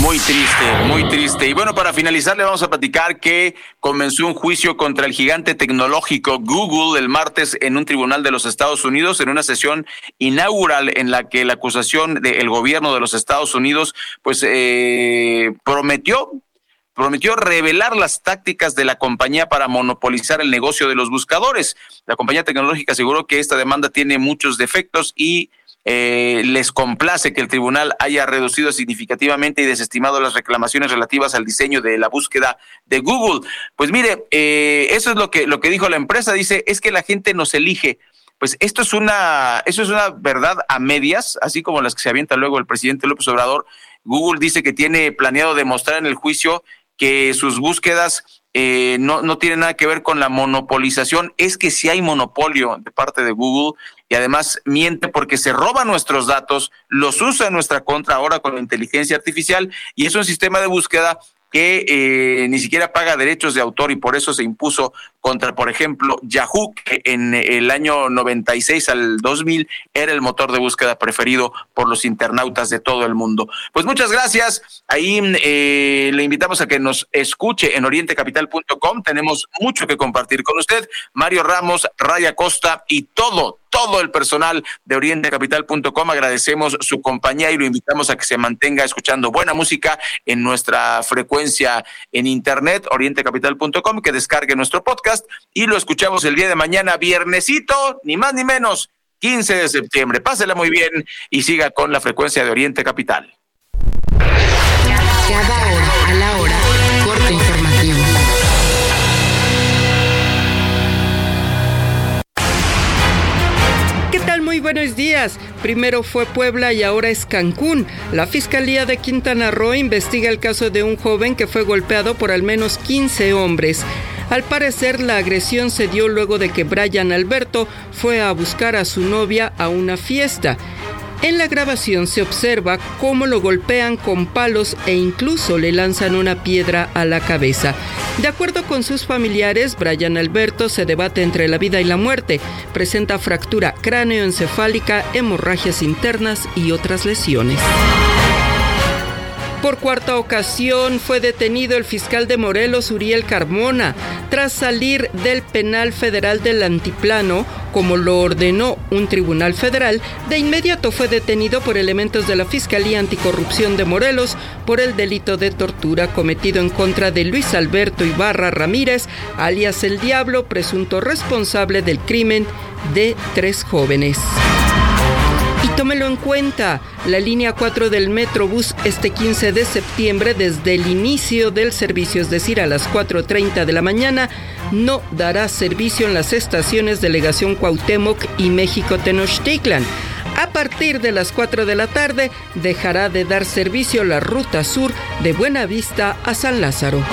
Muy triste, muy triste. Y bueno, para finalizar le vamos a platicar que comenzó un juicio contra el gigante tecnológico Google el martes en un tribunal de los Estados Unidos en una sesión inaugural en la que la acusación del gobierno de los Estados Unidos pues eh, prometió prometió revelar las tácticas de la compañía para monopolizar el negocio de los buscadores. La compañía tecnológica aseguró que esta demanda tiene muchos defectos y eh, les complace que el tribunal haya reducido significativamente y desestimado las reclamaciones relativas al diseño de la búsqueda de Google. Pues mire, eh, eso es lo que, lo que dijo la empresa. Dice, es que la gente nos elige. Pues esto es una, eso es una verdad a medias, así como las que se avienta luego el presidente López Obrador. Google dice que tiene planeado demostrar en el juicio que sus búsquedas eh, no, no tienen nada que ver con la monopolización, es que si hay monopolio de parte de Google y además miente porque se roba nuestros datos, los usa en nuestra contra ahora con la inteligencia artificial y es un sistema de búsqueda que eh, ni siquiera paga derechos de autor y por eso se impuso contra, por ejemplo, Yahoo, que en el año 96 al 2000 era el motor de búsqueda preferido por los internautas de todo el mundo. Pues muchas gracias. Ahí eh, le invitamos a que nos escuche en orientecapital.com. Tenemos mucho que compartir con usted. Mario Ramos, Raya Costa y todo, todo el personal de orientecapital.com. Agradecemos su compañía y lo invitamos a que se mantenga escuchando buena música en nuestra frecuencia en internet, orientecapital.com, que descargue nuestro podcast y lo escuchamos el día de mañana, viernesito, ni más ni menos, 15 de septiembre. Pásela muy bien y siga con la frecuencia de Oriente Capital. Cada hora Muy buenos días. Primero fue Puebla y ahora es Cancún. La Fiscalía de Quintana Roo investiga el caso de un joven que fue golpeado por al menos 15 hombres. Al parecer, la agresión se dio luego de que Brian Alberto fue a buscar a su novia a una fiesta. En la grabación se observa cómo lo golpean con palos e incluso le lanzan una piedra a la cabeza. De acuerdo con sus familiares, Brian Alberto se debate entre la vida y la muerte, presenta fractura cráneoencefálica, hemorragias internas y otras lesiones. Por cuarta ocasión fue detenido el fiscal de Morelos, Uriel Carmona, tras salir del penal federal del Antiplano, como lo ordenó un tribunal federal, de inmediato fue detenido por elementos de la Fiscalía Anticorrupción de Morelos por el delito de tortura cometido en contra de Luis Alberto Ibarra Ramírez, alias El Diablo, presunto responsable del crimen de tres jóvenes. Y tómelo en cuenta, la línea 4 del Metrobús este 15 de septiembre desde el inicio del servicio, es decir, a las 4.30 de la mañana, no dará servicio en las estaciones Delegación Cuauhtémoc y México Tenochtitlan. A partir de las 4 de la tarde dejará de dar servicio la ruta sur de Buenavista a San Lázaro.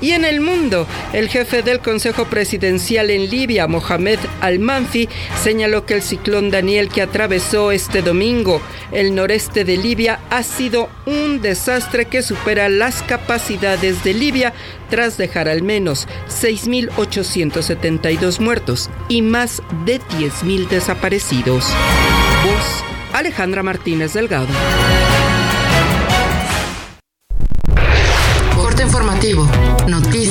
Y en el mundo, el jefe del Consejo Presidencial en Libia, Mohamed Al-Manfi, señaló que el ciclón Daniel que atravesó este domingo el noreste de Libia ha sido un desastre que supera las capacidades de Libia tras dejar al menos 6.872 muertos y más de 10.000 desaparecidos. Voz Alejandra Martínez Delgado. Corte informativo. Noticias.